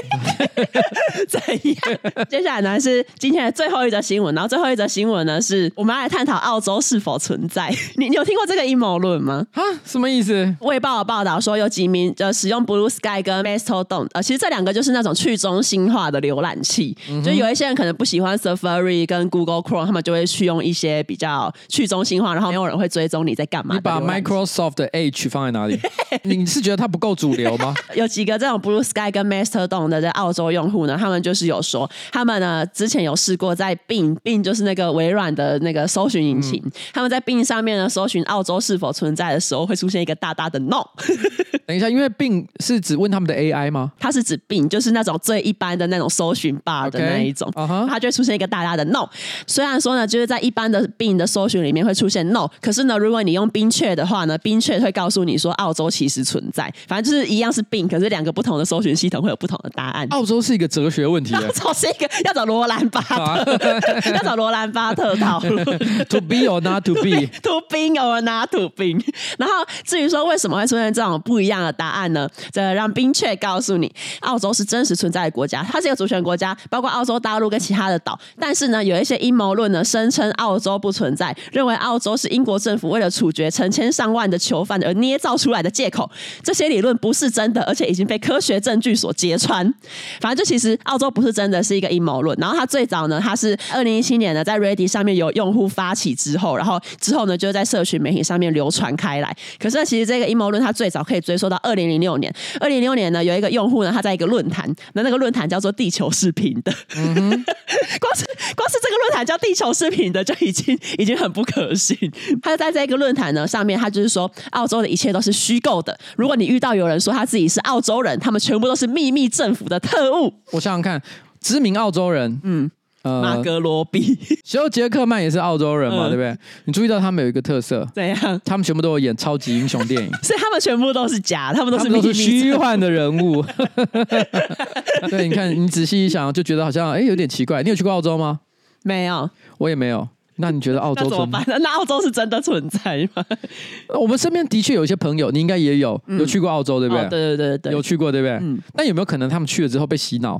怎样？接下来呢是今天的最后一则新闻，然后最后一则新闻呢是我们要来探讨澳洲是否存在。你你有听过这个阴谋论吗？啊，什么意思？卫报报道说有几名呃使用 Blue Sky 跟 Mastodon，呃，其实这两个就是那种去中心化的浏览器。嗯、就有一些人可能不喜欢 Safari 跟 Google Chrome，他们就会去用一些比较去中心化，然后没有人会追踪你在干嘛。你把 Microsoft 的 Edge 放在哪里？(laughs) 你是觉得它不够主流吗？(laughs) 有几个这种 Blue Sky 跟 Mastodon 的在澳洲用户呢？他们就是有说，他们呢之前有试过在 Bing，Bing 就是那个微软的那个搜寻引擎，嗯、他们在 Bing 上面呢搜寻澳洲是否存在的时候，会出现一个大大的 No。(laughs) 等一下，因为 Bing 是指问他们的 AI 吗？它是指 Bing，就是那种最一般的那种搜寻 bar 的那一种，Okay. Uh huh. 它就会出现一个大大的 No。虽然说呢，就是在一般的 Bing 的搜寻里面会出现 No，可是呢，如果你用 Bing Chat 的话呢，Bing Chat 会告诉你说澳洲其实存在，反正就是一样是 Bing，可是两个不同的搜寻系统会有不同的答案。澳洲是一个哲学问题，(laughs) 澳洲是一个要找罗兰巴特，(laughs) 要找罗兰巴特讨论。To be or not to be，To be or not to be。(laughs) 然后至于说为什么会出现这种不一样的答案呢？这让冰雀告诉你，澳洲是真实存在的国家，它是一个主权国家，包括澳洲大陆跟其他的岛。但是呢，有一些阴谋论呢，声称澳洲不存在，认为澳洲是英国政府为了处决成千上万的囚犯而捏造出来的借口。这些理论不是真的，而且已经被科学证据所揭穿。反正就其实澳洲不是真的是一个阴谋论。然后它最早呢，它是二零一七年呢，在 Reddit 上面有用户发起之后，然后之后呢，就在社群媒体上面流传开来。可是其实这个阴谋论它最早可以追溯到二零零六年。二零零六年呢，有一个用户呢，他在一个论坛，那那个论坛叫做“地球是平的”。嗯，(laughs) 光是光是这个论坛叫“地球是平的”，就已经已经很不可信。他就在这个论坛呢上面，他就是说澳洲的一切都是虚构的。如果你遇到有人说他自己是澳洲人，他们全部都是秘密政府的特务。我想想看，知名澳洲人，嗯。马格罗比，休杰克曼也是澳洲人嘛，嗯、对不对？你注意到他们有一个特色，怎样？他们全部都有演超级英雄电影，(laughs) 所以他们全部都是假，他们都是虚幻的人物。(laughs) (laughs) 对，你看，你仔细一想，就觉得好像哎有点奇怪。你有去过澳洲吗？没有，我也没有。那你觉得澳洲怎么办？那澳洲是真的存在吗？我们身边的确有一些朋友，你应该也有有去过澳洲，对不对？对对对对，有去过，对不对？嗯。那有没有可能他们去了之后被洗脑？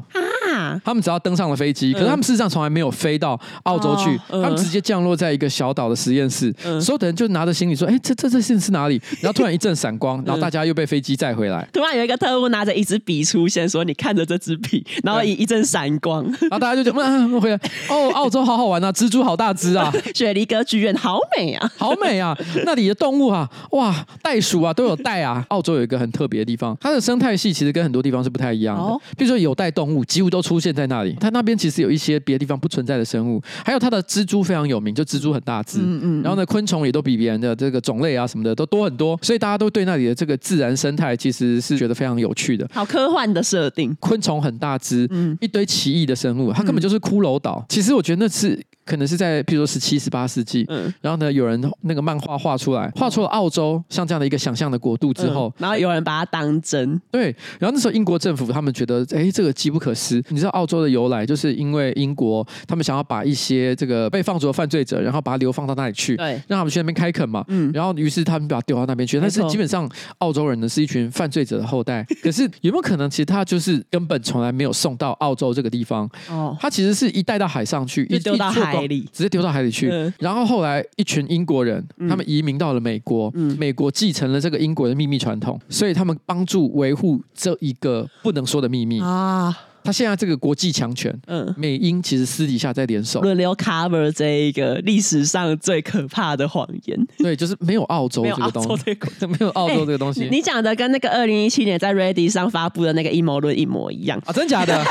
啊，他们只要登上了飞机，可是他们事实上从来没有飞到澳洲去，他们直接降落在一个小岛的实验室，所有的人就拿着行李说：“哎，这这这是是哪里？”然后突然一阵闪光，(laughs) 然后大家又被飞机载回来。突然有一个特务拿着一支笔出现，说：“你看着这支笔。”然后一一阵闪光，然后大家就讲：“嗯，回来。哦，(laughs) 澳洲好好玩啊，蜘蛛好大只啊，雪梨歌剧院好美啊，(laughs) 好美啊，那里的动物啊，哇，袋鼠啊都有袋啊。澳洲有一个很特别的地方，它的生态系其实跟很多地方是不太一样的，比如说有袋动物几乎都出现在那里，它那边其实有一些别的地方不存在的生物，还有它的蜘蛛非常有名，就蜘蛛很大只，嗯嗯，然后呢，昆虫也都比别人的这个种类啊什么的都多很多，所以大家都对那里的这个自然生态其实是觉得非常有趣的。好科幻的设定，昆虫很大只，嗯，一堆奇异的生物，它根本就是骷髅岛。其实我觉得那是。可能是在，譬如说十七、十八世纪，嗯，然后呢，有人那个漫画画出来，画出了澳洲像这样的一个想象的国度之后，然后有人把它当真，对，然后那时候英国政府他们觉得，哎，这个机不可失。你知道澳洲的由来，就是因为英国他们想要把一些这个被放逐的犯罪者，然后把他流放到那里去，对，让他们去那边开垦嘛，嗯，然后于是他们把他丢到那边去。但是基本上澳洲人呢是一群犯罪者的后代，(laughs) 可是有没有可能，其实他就是根本从来没有送到澳洲这个地方？哦，他其实是一带到海上去，一丢到海里，直接丢到海。海里去，然后后来一群英国人，他们移民到了美国，美国继承了这个英国的秘密传统，所以他们帮助维护这一个不能说的秘密。啊。他现在这个国际强权，嗯，美英其实私底下在联手，轮流 cover 这一个历史上最可怕的谎言。对，就是没有澳洲这个东西，(laughs) 没有澳洲这个东西。欸、你讲的跟那个二零一七年在 Ready 上发布的那个阴谋论一模一样啊？真假的？(laughs)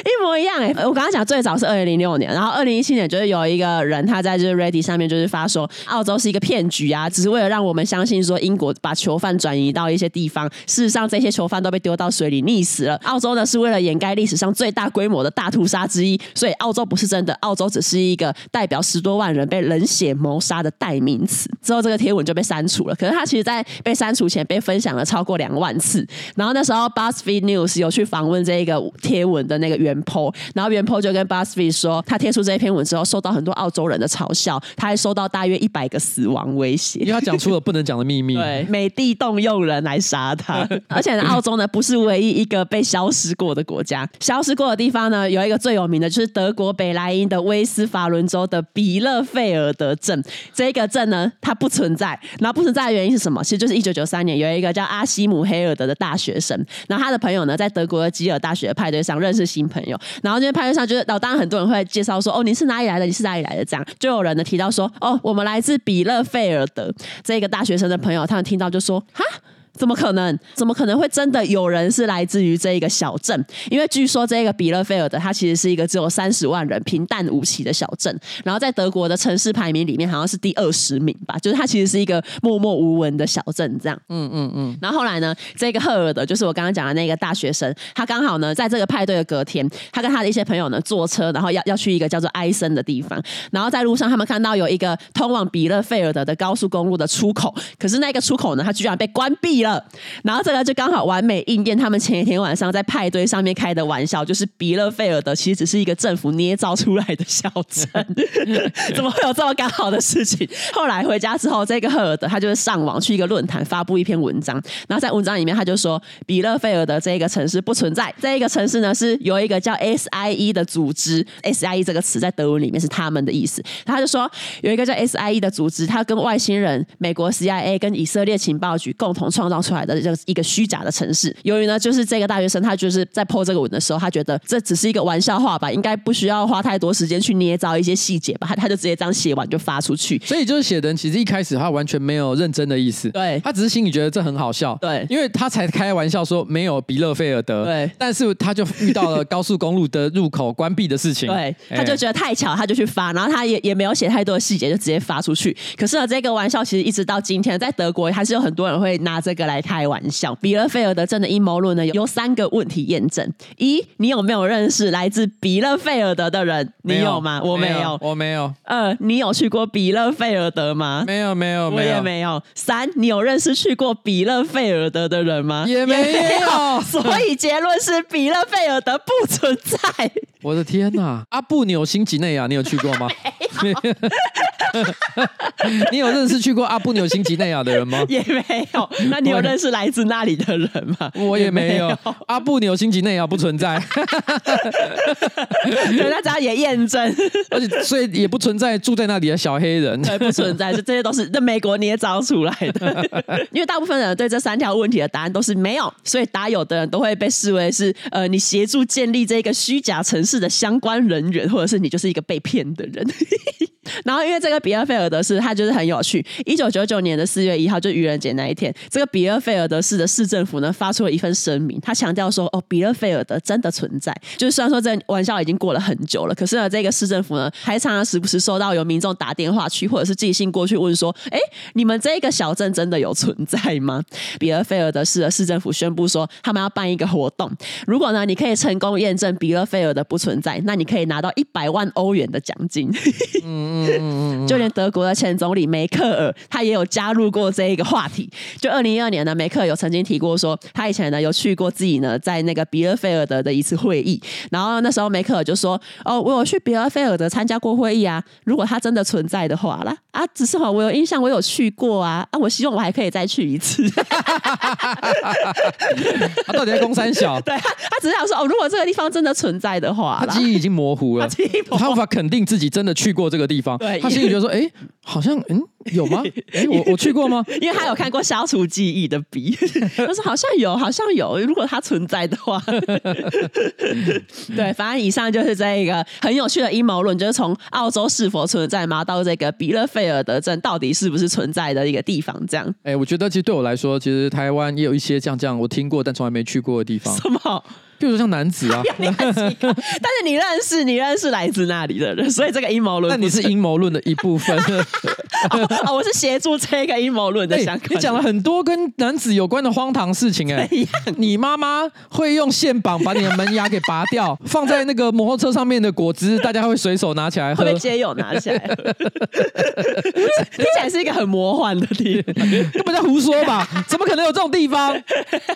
一模一样哎、欸！我刚刚讲最早是二零零六年，然后二零一七年就是有一个人他在就是 Ready 上面就是发说澳洲是一个骗局啊，只是为了让我们相信说英国把囚犯转移到一些地方，事实上这些囚犯都被丢到水里溺死了。澳洲呢是为了掩盖历史上最大规模的大屠杀之一，所以澳洲不是真的，澳洲只是一个代表十多万人被冷血谋杀的代名词。之后这个贴文就被删除了，可是他其实在被删除前被分享了超过两万次。然后那时候 BuzzFeed News 有去访问这一个贴文的那个原 po，然后原 po 就跟 BuzzFeed 说，他贴出这一篇文之后，受到很多澳洲人的嘲笑，他还收到大约一百个死亡威胁，因为他讲出了不能讲的秘密。对，美帝动用人来杀他，(laughs) 而且呢，澳洲呢不是唯一一个被消失过的国家。消失过的地方呢，有一个最有名的，就是德国北莱茵的威斯法伦州的比勒费尔德镇。这个镇呢，它不存在。然后不存在的原因是什么？其实就是一九九三年，有一个叫阿西姆黑尔德的大学生，然后他的朋友呢，在德国的基尔大学派对上认识新朋友。然后这边派对上，就是，然后当然很多人会介绍说：“哦，你是哪里来的？你是哪里来的？”这样就有人呢提到说：“哦，我们来自比勒费尔德。”这个大学生的朋友，他们听到就说：“哈。”怎么可能？怎么可能会真的有人是来自于这一个小镇？因为据说这个比勒费尔德，它其实是一个只有三十万人、平淡无奇的小镇。然后在德国的城市排名里面，好像是第二十名吧。就是它其实是一个默默无闻的小镇，这样。嗯嗯嗯。然后后来呢，这个赫尔德，就是我刚刚讲的那个大学生，他刚好呢，在这个派对的隔天，他跟他的一些朋友呢坐车，然后要要去一个叫做埃森的地方。然后在路上，他们看到有一个通往比勒费尔德的高速公路的出口，可是那个出口呢，它居然被关闭了。然后这个就刚好完美应验他们前一天晚上在派对上面开的玩笑，就是比勒费尔德其实只是一个政府捏造出来的小镇，(laughs) 怎么会有这么刚好的事情？后来回家之后，这个赫尔德他就是上网去一个论坛发布一篇文章，然后在文章里面他就说，比勒费尔德这个城市不存在，这一个城市呢是有一个叫 SIE 的组织，SIE 这个词在德文里面是他们的意思，他就说有一个叫 SIE 的组织，他跟外星人、美国 CIA 跟以色列情报局共同创造出来的。这一个虚假的城市，由于呢，就是这个大学生他就是在 po 这个文的时候，他觉得这只是一个玩笑话吧，应该不需要花太多时间去捏造一些细节吧，他他就直接这样写完就发出去。所以就是写的人其实一开始他完全没有认真的意思，对，他只是心里觉得这很好笑，对，因为他才开玩笑说没有比勒菲尔德，对，但是他就遇到了高速公路的入口关闭的事情，对，他就觉得太巧，他就去发，然后他也也没有写太多的细节，就直接发出去。可是呢，这个玩笑其实一直到今天，在德国还是有很多人会拿这个来开玩笑，比勒。费尔德镇的阴谋论呢，有三个问题验证：一，你有没有认识来自比勒费尔德的人？你有吗？我没有，我没有。二，你有去过比勒费尔德吗？没有，没有，我也没有。三，你有认识去过比勒费尔德的人吗？也没有。所以结论是比勒费尔德不存在。我的天哪！阿布纽辛吉内亚，你有去过吗？(laughs) 你有认识去过阿布纽新几内亚的人吗？也没有。那你有认识来自那里的人吗？我也没有。阿布纽新几内亚不存在。(laughs) 对，大家也验证，而且所以也不存在住在那里的小黑人，对，不存在，就这些都是在美国捏造出来的。(laughs) 因为大部分人对这三条问题的答案都是没有，所以答有的人都会被视为是呃，你协助建立这个虚假城市的相关人员，或者是你就是一个被骗的人。(laughs) 然后，因为这个比尔菲尔德是他就是很有趣。一九九九年的四月一号，就愚人节那一天，这个比尔菲尔德市的市政府呢，发出了一份声明，他强调说：“哦，比尔菲尔德真的存在。”就是虽然说这玩笑已经过了很久了，可是呢，这个市政府呢，还常常时不时收到有民众打电话去，或者是寄信过去问说：“哎，你们这个小镇真的有存在吗？”比尔菲尔德市的市政府宣布说，他们要办一个活动，如果呢，你可以成功验证比尔菲尔德不存在，那你可以拿到一百万欧元的奖金。嗯。嗯，(laughs) 就连德国的前总理梅克尔，他也有加入过这一个话题。就二零一二年呢，梅克尔有曾经提过说，他以前呢有去过自己呢在那个比尔菲尔德的一次会议，然后那时候梅克尔就说：“哦，我有去比尔菲尔德参加过会议啊，如果他真的存在的话啦，啊，只是哈，我有印象我有去过啊，啊，我希望我还可以再去一次。”他到底在攻三小？(laughs) 对，他他只是想说，哦，如果这个地方真的存在的话，他记忆已经模糊了，(laughs) 他，他无法肯定自己真的去过这个地方。对，他心里觉得说：“哎、欸，好像嗯，有吗？哎、欸，我我去过吗？(laughs) 因为他有看过消除记忆的笔，(laughs) 他说好像有，好像有。如果它存在的话，(laughs) 对，反正以上就是这一个很有趣的阴谋论，就是从澳洲是否存在嘛，到这个比勒费尔德镇到底是不是存在的一个地方，这样。哎、欸，我觉得其实对我来说，其实台湾也有一些这样这样我听过但从来没去过的地方。什么？比如说像男子啊，但是你认识你认识来自那里的人，所以这个阴谋论，那你是阴谋论的一部分。哦，(laughs) 哦，我是协助这个阴谋论的相关。你讲了很多跟男子有关的荒唐事情，哎，你妈妈会用线绑把你的门牙给拔掉，放在那个摩托车上面的果汁，大家会随手拿起来喝，会街友拿起来喝，听起来是一个很魔幻的地方，根本在胡说吧？怎么可能有这种地方？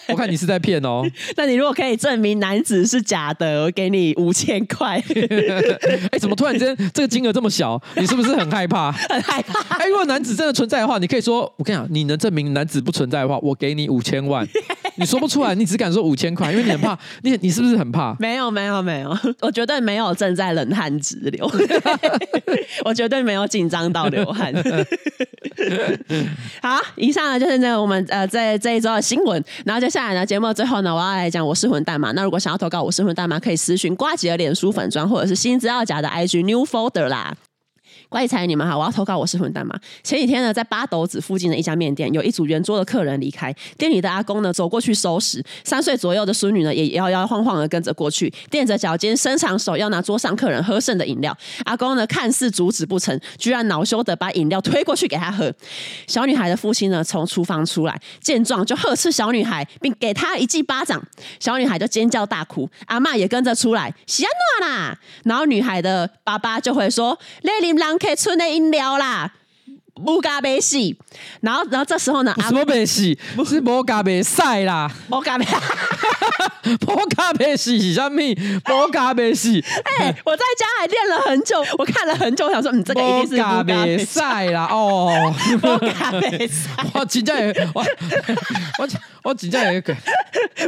我看你是在骗哦。那你如果可以证明。男子是假的，我给你五千块。(laughs) 哎，怎么突然间这个金额这么小？你是不是很害怕？(laughs) 很害怕。果男子真的存在的话，你可以说，我跟你讲，你能证明男子不存在的话，我给你五千万。(laughs) 你说不出来，你只敢说五千块，因为你很怕。(laughs) 你你是不是很怕？没有没有没有，(laughs) 我绝对没有正在冷汗直流，我绝对没有紧张到流汗。好，以上呢就是那个我们呃在这一周的新闻，然后接下来呢节目最后呢，我要来讲我是混蛋嘛。那如果想要投稿我是混蛋嘛，可以私讯瓜吉的脸书粉砖或者是新资料夹的 IG New Folder 啦。怪才你们好，我要投稿，我是混蛋嘛。前几天呢，在八斗子附近的一家面店，有一组圆桌的客人离开，店里的阿公呢走过去收拾，三岁左右的孙女呢也摇摇晃晃的跟着过去，踮着脚尖伸长手要拿桌上客人喝剩的饮料。阿公呢看似阻止不成，居然恼羞的把饮料推过去给他喝。小女孩的父亲呢从厨房出来，见状就呵斥小女孩，并给她一记巴掌。小女孩就尖叫大哭，阿嬷也跟着出来，喜安诺啦。然后女孩的爸爸就会说，雷林郎。可以存的饮料啦，无加贝西，然后然后这时候呢，什么杯西？不是无加贝赛啦，无加贝，(laughs) 无加贝西是啥咪？无加贝西。哎，我在家还练了很久，我看了很久，我想说，嗯，这个一定是无加贝赛啦。哦，无加贝赛，(laughs) 我真正我我我真正有一个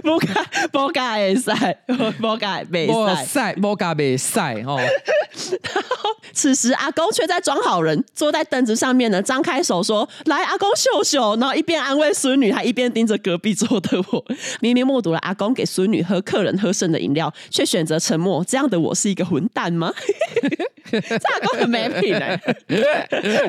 无加无加贝赛，无加贝赛，无加贝赛哦。(laughs) 此时，阿公却在装好人，坐在凳子上面呢，张开手说：“来，阿公秀秀。”然后一边安慰孙女，还一边盯着隔壁桌的我。明明目睹了阿公给孙女和客人喝剩的饮料，却选择沉默。这样的我是一个混蛋吗？这阿公很没品哎！(laughs) 明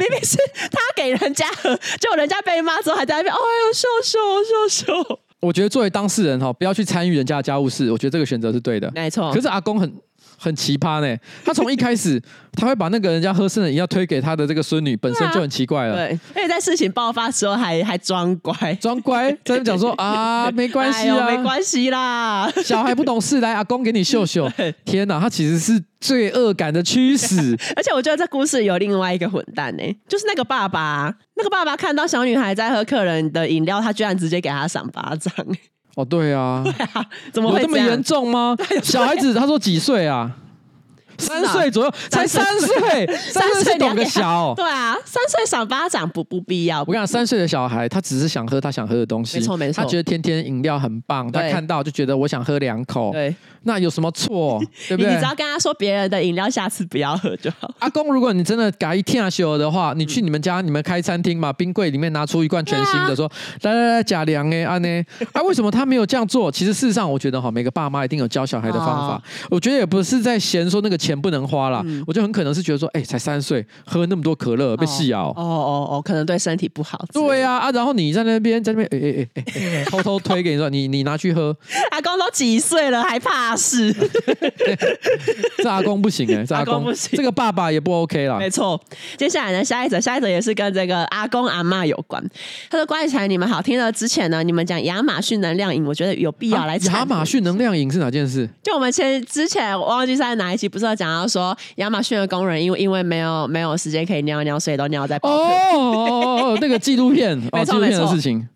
明是他给人家喝，结果人家被骂之后，还在那边：“哎呦，秀秀秀秀。” (laughs) 我觉得作为当事人哈，不要去参与人家的家务事。我觉得这个选择是对的，没错。可是阿公很。很奇葩呢，他从一开始他会把那个人家喝剩的饮料推给他的这个孙女，本身就很奇怪了。对，而且在事情爆发的时候还 (laughs) 还装乖，装乖在那讲说 (laughs) 啊，没关系啊，没关系啦，(laughs) 小孩不懂事，来阿公给你秀秀。天哪，他其实是罪恶感的驱使。而且我觉得这故事有另外一个混蛋呢，就是那个爸爸，那个爸爸看到小女孩在喝客人的饮料，他居然直接给他赏巴掌。哦，对啊，对啊，怎么会这么严重吗？(laughs) 小孩子他说几岁啊？三岁左右，才三岁，(laughs) 三岁懂个小。(laughs) 对啊，三岁赏巴掌不不必要。我跟你讲，三岁的小孩他只是想喝他想喝的东西，没错没错，他觉得天天饮料很棒，他看到就觉得我想喝两口。对，那有什么错？(laughs) 对不对？你只要跟他说别人的饮料下次不要喝就好。阿公，如果你真的改一天修的话，你去你们家，你们开餐厅嘛，冰柜里面拿出一罐全新的，说来来来，假凉哎，安呢？啊，(laughs) 为什么他没有这样做？其实事实上，我觉得哈，每个爸妈一定有教小孩的方法。我觉得也不是在嫌说那个钱不能花啦，我觉得很可能是觉得说，哎，才三岁，喝那么多可乐被戏咬。哦哦哦，可能对身体不好。对呀啊，然后你在那边在那边，哎哎哎哎，偷偷推给你说，你你拿去喝。阿公都几岁了还怕事？(laughs) 这阿公不行哎，(laughs) 这阿公不行，这个爸爸也不 OK 啦。没错，接下来呢，下一则，下一则也是跟这个阿公阿妈有关。他说：“关于才你们好听了之前呢，你们讲亚马逊能量饮，我觉得有必要来讲。亚马逊能量饮是哪件事？就我们前之前我忘记在哪一期，不是有讲到说亚马逊的工人因为因为没有没有时间可以尿尿，所以都尿在。哦哦哦，那个纪录片，哦 (laughs) 纪录片的事情。”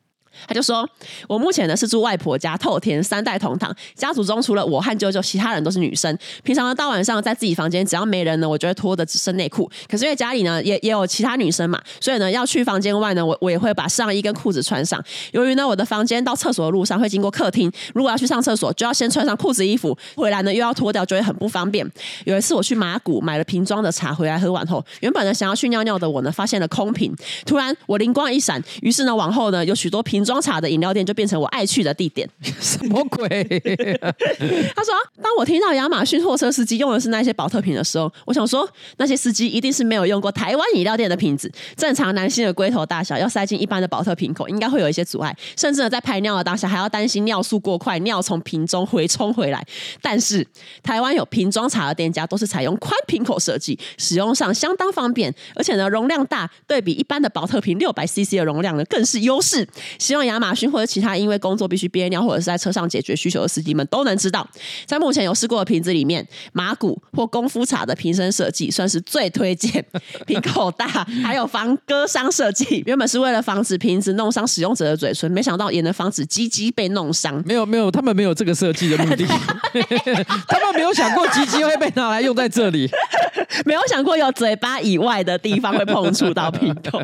他就说：“我目前呢是住外婆家，透天三代同堂，家族中除了我和舅舅，其他人都是女生。平常呢到晚上在自己房间，只要没人呢，我就会脱的只剩内裤。可是因为家里呢也也有其他女生嘛，所以呢要去房间外呢，我我也会把上衣跟裤子穿上。由于呢我的房间到厕所的路上会经过客厅，如果要去上厕所，就要先穿上裤子衣服，回来呢又要脱掉，就会很不方便。有一次我去马古买了瓶装的茶回来喝完后，原本呢想要去尿尿的我呢发现了空瓶，突然我灵光一闪，于是呢往后呢有许多瓶装茶的饮料店。”就变成我爱去的地点，(laughs) 什么鬼？(laughs) 他说：“当我听到亚马逊货车司机用的是那些保特瓶的时候，我想说，那些司机一定是没有用过台湾饮料店的瓶子。正常男性的龟头大小要塞进一般的保特瓶口，应该会有一些阻碍，甚至呢，在排尿的当下还要担心尿速过快，尿从瓶中回冲回来。但是台湾有瓶装茶的店家都是采用宽瓶口设计，使用上相当方便，而且呢容量大，对比一般的保特瓶六百 CC 的容量呢更是优势。希望亚马逊或者其他因为工作必须憋尿或者是在车上解决需求的司机们都能知道，在目前有试过的瓶子里面，马古或功夫茶的瓶身设计算是最推荐，瓶口大，还有防割伤设计。原本是为了防止瓶子弄伤使用者的嘴唇，没想到也能防止鸡鸡被弄伤。没有没有，他们没有这个设计的目的，他们没有想过鸡鸡会被拿来用在这里，(laughs) 没有想过有嘴巴以外的地方会碰触到瓶口。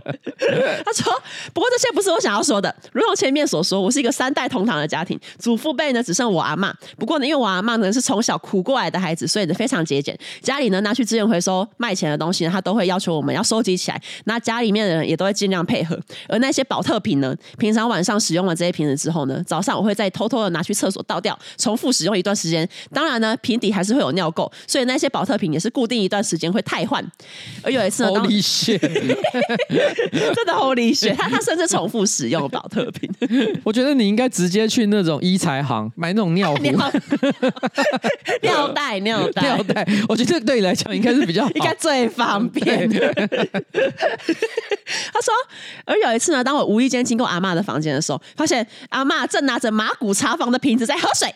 他说：“不过这些不是我想要说的，如同前面所说。”我是一个三代同堂的家庭，祖父辈呢只剩我阿嬷。不过呢，因为我阿嬷呢是从小苦过来的孩子，所以呢非常节俭。家里呢拿去资源回收卖钱的东西呢，他都会要求我们要收集起来。那家里面的人也都会尽量配合。而那些保特瓶呢，平常晚上使用了这些瓶子之后呢，早上我会再偷偷的拿去厕所倒掉，重复使用一段时间。当然呢，瓶底还是会有尿垢，所以那些保特瓶也是固定一段时间会汰换。而 (laughs) 有一次呢，Holy (laughs) shit，真的 Holy shit，他他甚至重复使用保特瓶。(laughs) 我觉得你应该直接去那种医材行买那种尿壶、(laughs) (laughs) 尿袋、尿袋、尿袋。我觉得这对你来讲应该是比较好，应该最方便。他说，而有一次呢，当我无意间经过阿妈的房间的时候，发现阿妈正拿着马古茶房的瓶子在喝水。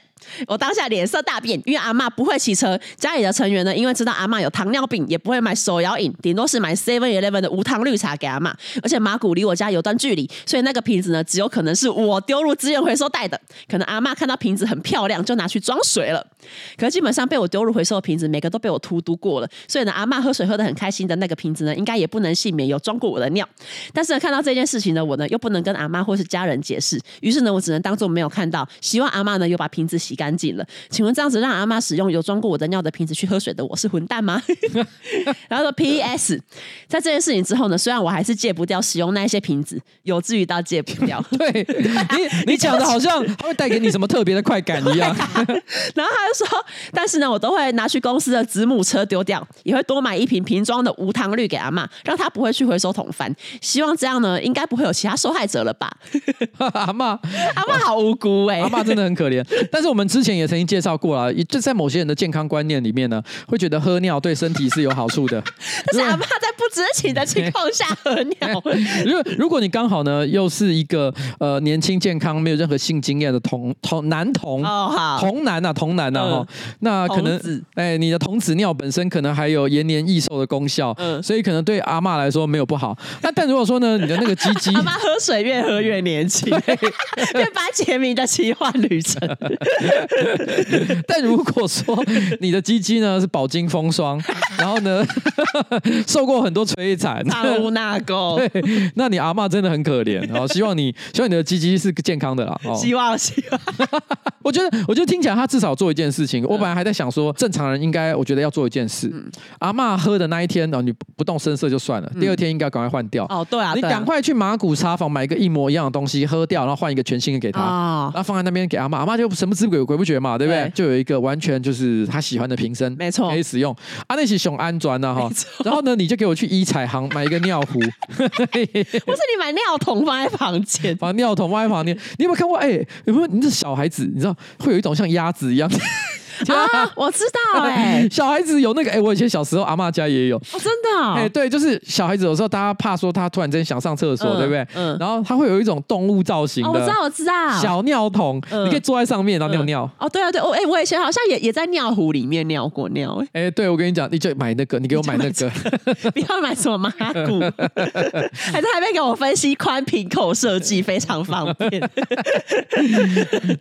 我当下脸色大变，因为阿嬷不会骑车，家里的成员呢，因为知道阿嬷有糖尿病，也不会买手摇饮，顶多是买 Seven Eleven 的无糖绿茶给阿嬷。而且麻古离我家有段距离，所以那个瓶子呢，只有可能是我丢入资源回收袋的。可能阿嬷看到瓶子很漂亮，就拿去装水了。可基本上被我丢入回收的瓶子，每个都被我荼毒过了。所以呢，阿嬷喝水喝得很开心的那个瓶子呢，应该也不能幸免有装过我的尿。但是呢，看到这件事情呢，我呢又不能跟阿妈或是家人解释，于是呢，我只能当做没有看到。希望阿妈呢又把瓶子洗干净了。请问这样子让阿妈使用有装过我的尿的瓶子去喝水的我是混蛋吗？(laughs) 然后说 P.S. 在这件事情之后呢，虽然我还是戒不掉使用那些瓶子，有至于到戒不掉。(laughs) 对你，你讲的好像它会带给你什么特别的快感一样。(laughs) 然后他就说，但是呢，我都会拿去公司的子母车丢掉，也会多买一瓶瓶装的无糖绿给阿妈，让她不会去回收桶翻。希望这样呢，应该不会有其他受害者了吧？阿妈，阿妈好无辜哎、欸，阿妈真的很可怜。但是我们之前也曾经介绍过了，就在某些人的健康观念里面呢，会觉得喝尿对身体是有好处的。(laughs) 但是阿妈在不知情的情况下喝尿。(laughs) 如果如果你刚好呢，又是一个呃年轻健康、没有任何性经验的童童男童哦，好童男啊，童男啊，哈、嗯，那可能哎，你的童子尿本身可能还有延年益寿的功效，嗯，所以可能对阿妈来说没有不好。那但如果说呢，你的那个鸡鸡，(laughs) 阿妈喝水越喝越年轻，越八杰明的奇幻旅程。(laughs) 但如果说你的鸡鸡呢是饱经风霜，然后呢 (laughs) 受过很多摧残，那污纳垢，(laughs) 对，那你阿嬷真的很可怜。好，希望你希望你的鸡鸡是健康的啦。哦希望希望。我觉得我觉得听起来他至少做一件事情。我本来还在想说，正常人应该我觉得要做一件事。阿嬷喝的那一天哦，你不动声色就算了，第二天应该赶快换掉。哦，对啊，你赶快去马古茶坊买一个一模一样的东西喝掉，然后换一个全新的给他，然后放在那边给阿妈，阿妈就神不知鬼鬼不觉嘛，对不对？就有一个完全就是他喜欢的瓶身，没错，可以使用。啊，那是熊安装的哈，然后呢，你就给我去医彩行买一个尿壶，(laughs) 不是你买尿桶放在房间，(laughs) 把尿桶放在房间。你有没有看过？哎，有没有？你这小孩子，你知道会有一种像鸭子一样。啊，(laughs) 我知道哎，(laughs) 小孩子有那个哎，我以前小时候阿嬷家也有哦，真的哎，对，就是小孩子有时候大家怕说他突然间想上厕所，对不对？嗯，然后他会有一种动物造型的，我知道，我知道，小尿桶，你可以坐在上面然后尿尿。哦，对啊，对，我哎，我以前好像也也在尿壶里面尿过尿哎。哎，对，我跟你讲，你就买那个，你给我买那个，(laughs) 不要买什么麻古，还在那边给我分析宽瓶口设计非常方便。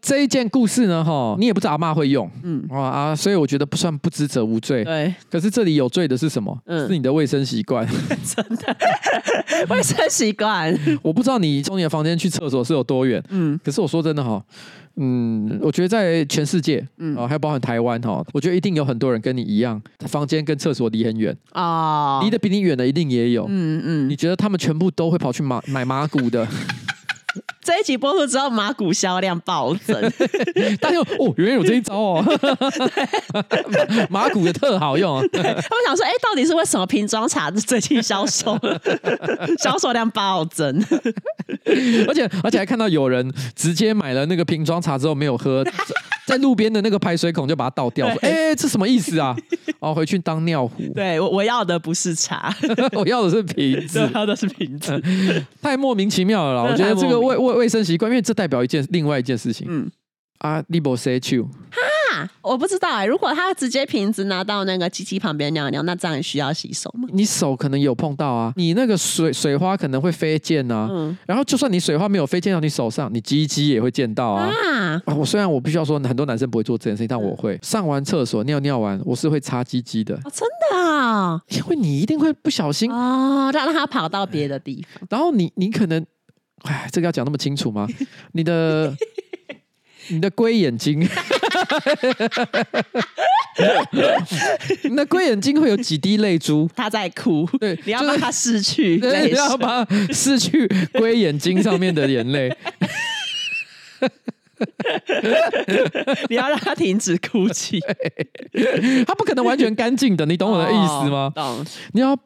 这一件故事呢，哈，你也不知道阿嬷会用，嗯。哇啊！所以我觉得不算不知者无罪。对，可是这里有罪的是什么？嗯，是你的卫生习惯。(laughs) 真的，(laughs) 卫生习惯。(laughs) 我不知道你从你的房间去厕所是有多远。嗯，可是我说真的哈，嗯，我觉得在全世界，嗯，还有包含台湾哈，我觉得一定有很多人跟你一样，房间跟厕所离很远啊，离得比你远的一定也有。嗯嗯，你觉得他们全部都会跑去买买麻古的？这一集播出之后，麻古销量暴增。(laughs) 大家哦，原来有这一招哦！(laughs) 麻古的特好用啊！他们想说，哎，到底是为什么瓶装茶最近销售 (laughs) 销售量暴增？而且而且还看到有人直接买了那个瓶装茶之后没有喝，在路边的那个排水孔就把它倒掉，说：“哎，这什么意思啊？”哦，回去当尿壶。对，我我要的不是茶，我要的是瓶子，要的是瓶子，太莫名其妙了啦！我觉得这个为为。卫生习惯，因为这代表一件另外一件事情。嗯啊，你不 say you 哈，我不知道哎、欸。如果他直接瓶子拿到那个机器旁边尿尿，那这样需要洗手吗？你手可能有碰到啊，你那个水水花可能会飞溅啊。嗯，然后就算你水花没有飞溅到你手上，你鸡鸡也会溅到啊。啊，我虽然我必须要说，很多男生不会做这件事情，但我会。上完厕所尿尿完，我是会擦鸡鸡的。哦，真的啊？因为你一定会不小心哦，让他跑到别的地方。然后你你可能。哎，这个要讲那么清楚吗？(laughs) 你的你的龟眼睛，(laughs) 你的龟眼睛会有几滴泪珠，他在哭。对，你要让他失去，(laughs) 就是，你要把他失去龟眼睛上面的眼泪。你要让他停止哭泣，他不可能完全干净的，你懂我的意思吗？懂。你要。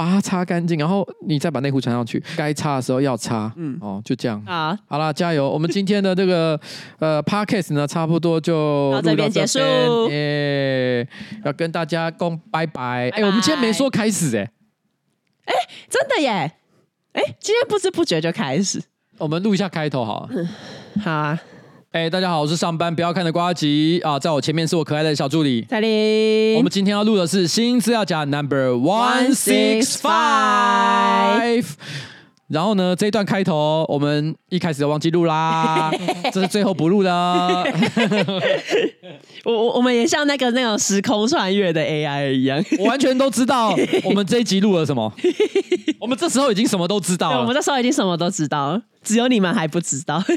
把它擦干净，然后你再把内裤穿上去。该擦的时候要擦，嗯，哦，就这样。好，好了，加油！我们今天的这个 (laughs) 呃 Podcast 呢，差不多就到这边结束。耶，要跟大家共拜拜。哎，我们今天没说开始哎，哎，真的耶！哎，今天不知不觉就开始。我们录一下开头好好啊。哎，大家好，我是上班不要看的瓜吉啊，在我前面是我可爱的小助理彩玲。我们今天要录的是新资料夹 Number One Six Five。然后呢，这一段开头我们一开始就忘记录啦，这是最后不录的。我我我们也像那个那种时空穿越的 AI 一样，我完全都知道我们这一集录了什么。(laughs) 我们这时候已经什么都知道了，我们这时候已经什么都知道了，只有你们还不知道。(laughs)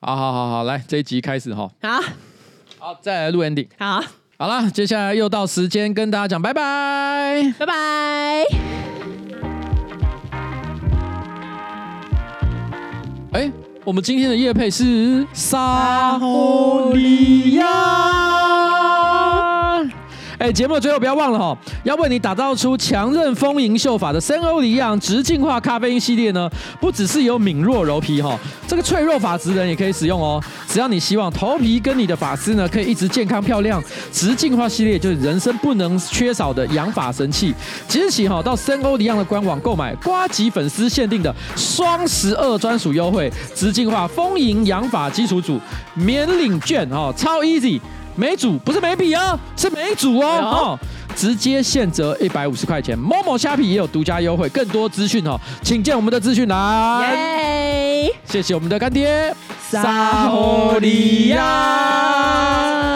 好好好好，来这一集开始哈。好，好，再来录 ending。好，好了，接下来又到时间跟大家讲拜拜，拜拜。哎，我们今天的夜配是沙狐狸呀。哎，节目的最后不要忘了哈，要为你打造出强韧丰盈秀发的森欧黎漾直净化咖啡因系列呢，不只是有敏弱柔皮哈，这个脆弱发质人也可以使用哦。只要你希望头皮跟你的发丝呢可以一直健康漂亮，直净化系列就是人生不能缺少的养发神器。即日起哈，到森欧黎漾的官网购买瓜吉粉丝限定的双十二专属优惠，直净化丰盈养发基础组免领券哦，超 easy。没组不是每笔啊，是每组哦。哦，直接现折一百五十块钱。某某虾皮也有独家优惠，更多资讯哦，请见我们的资讯栏。耶！谢谢我们的干爹，撒吼利亚。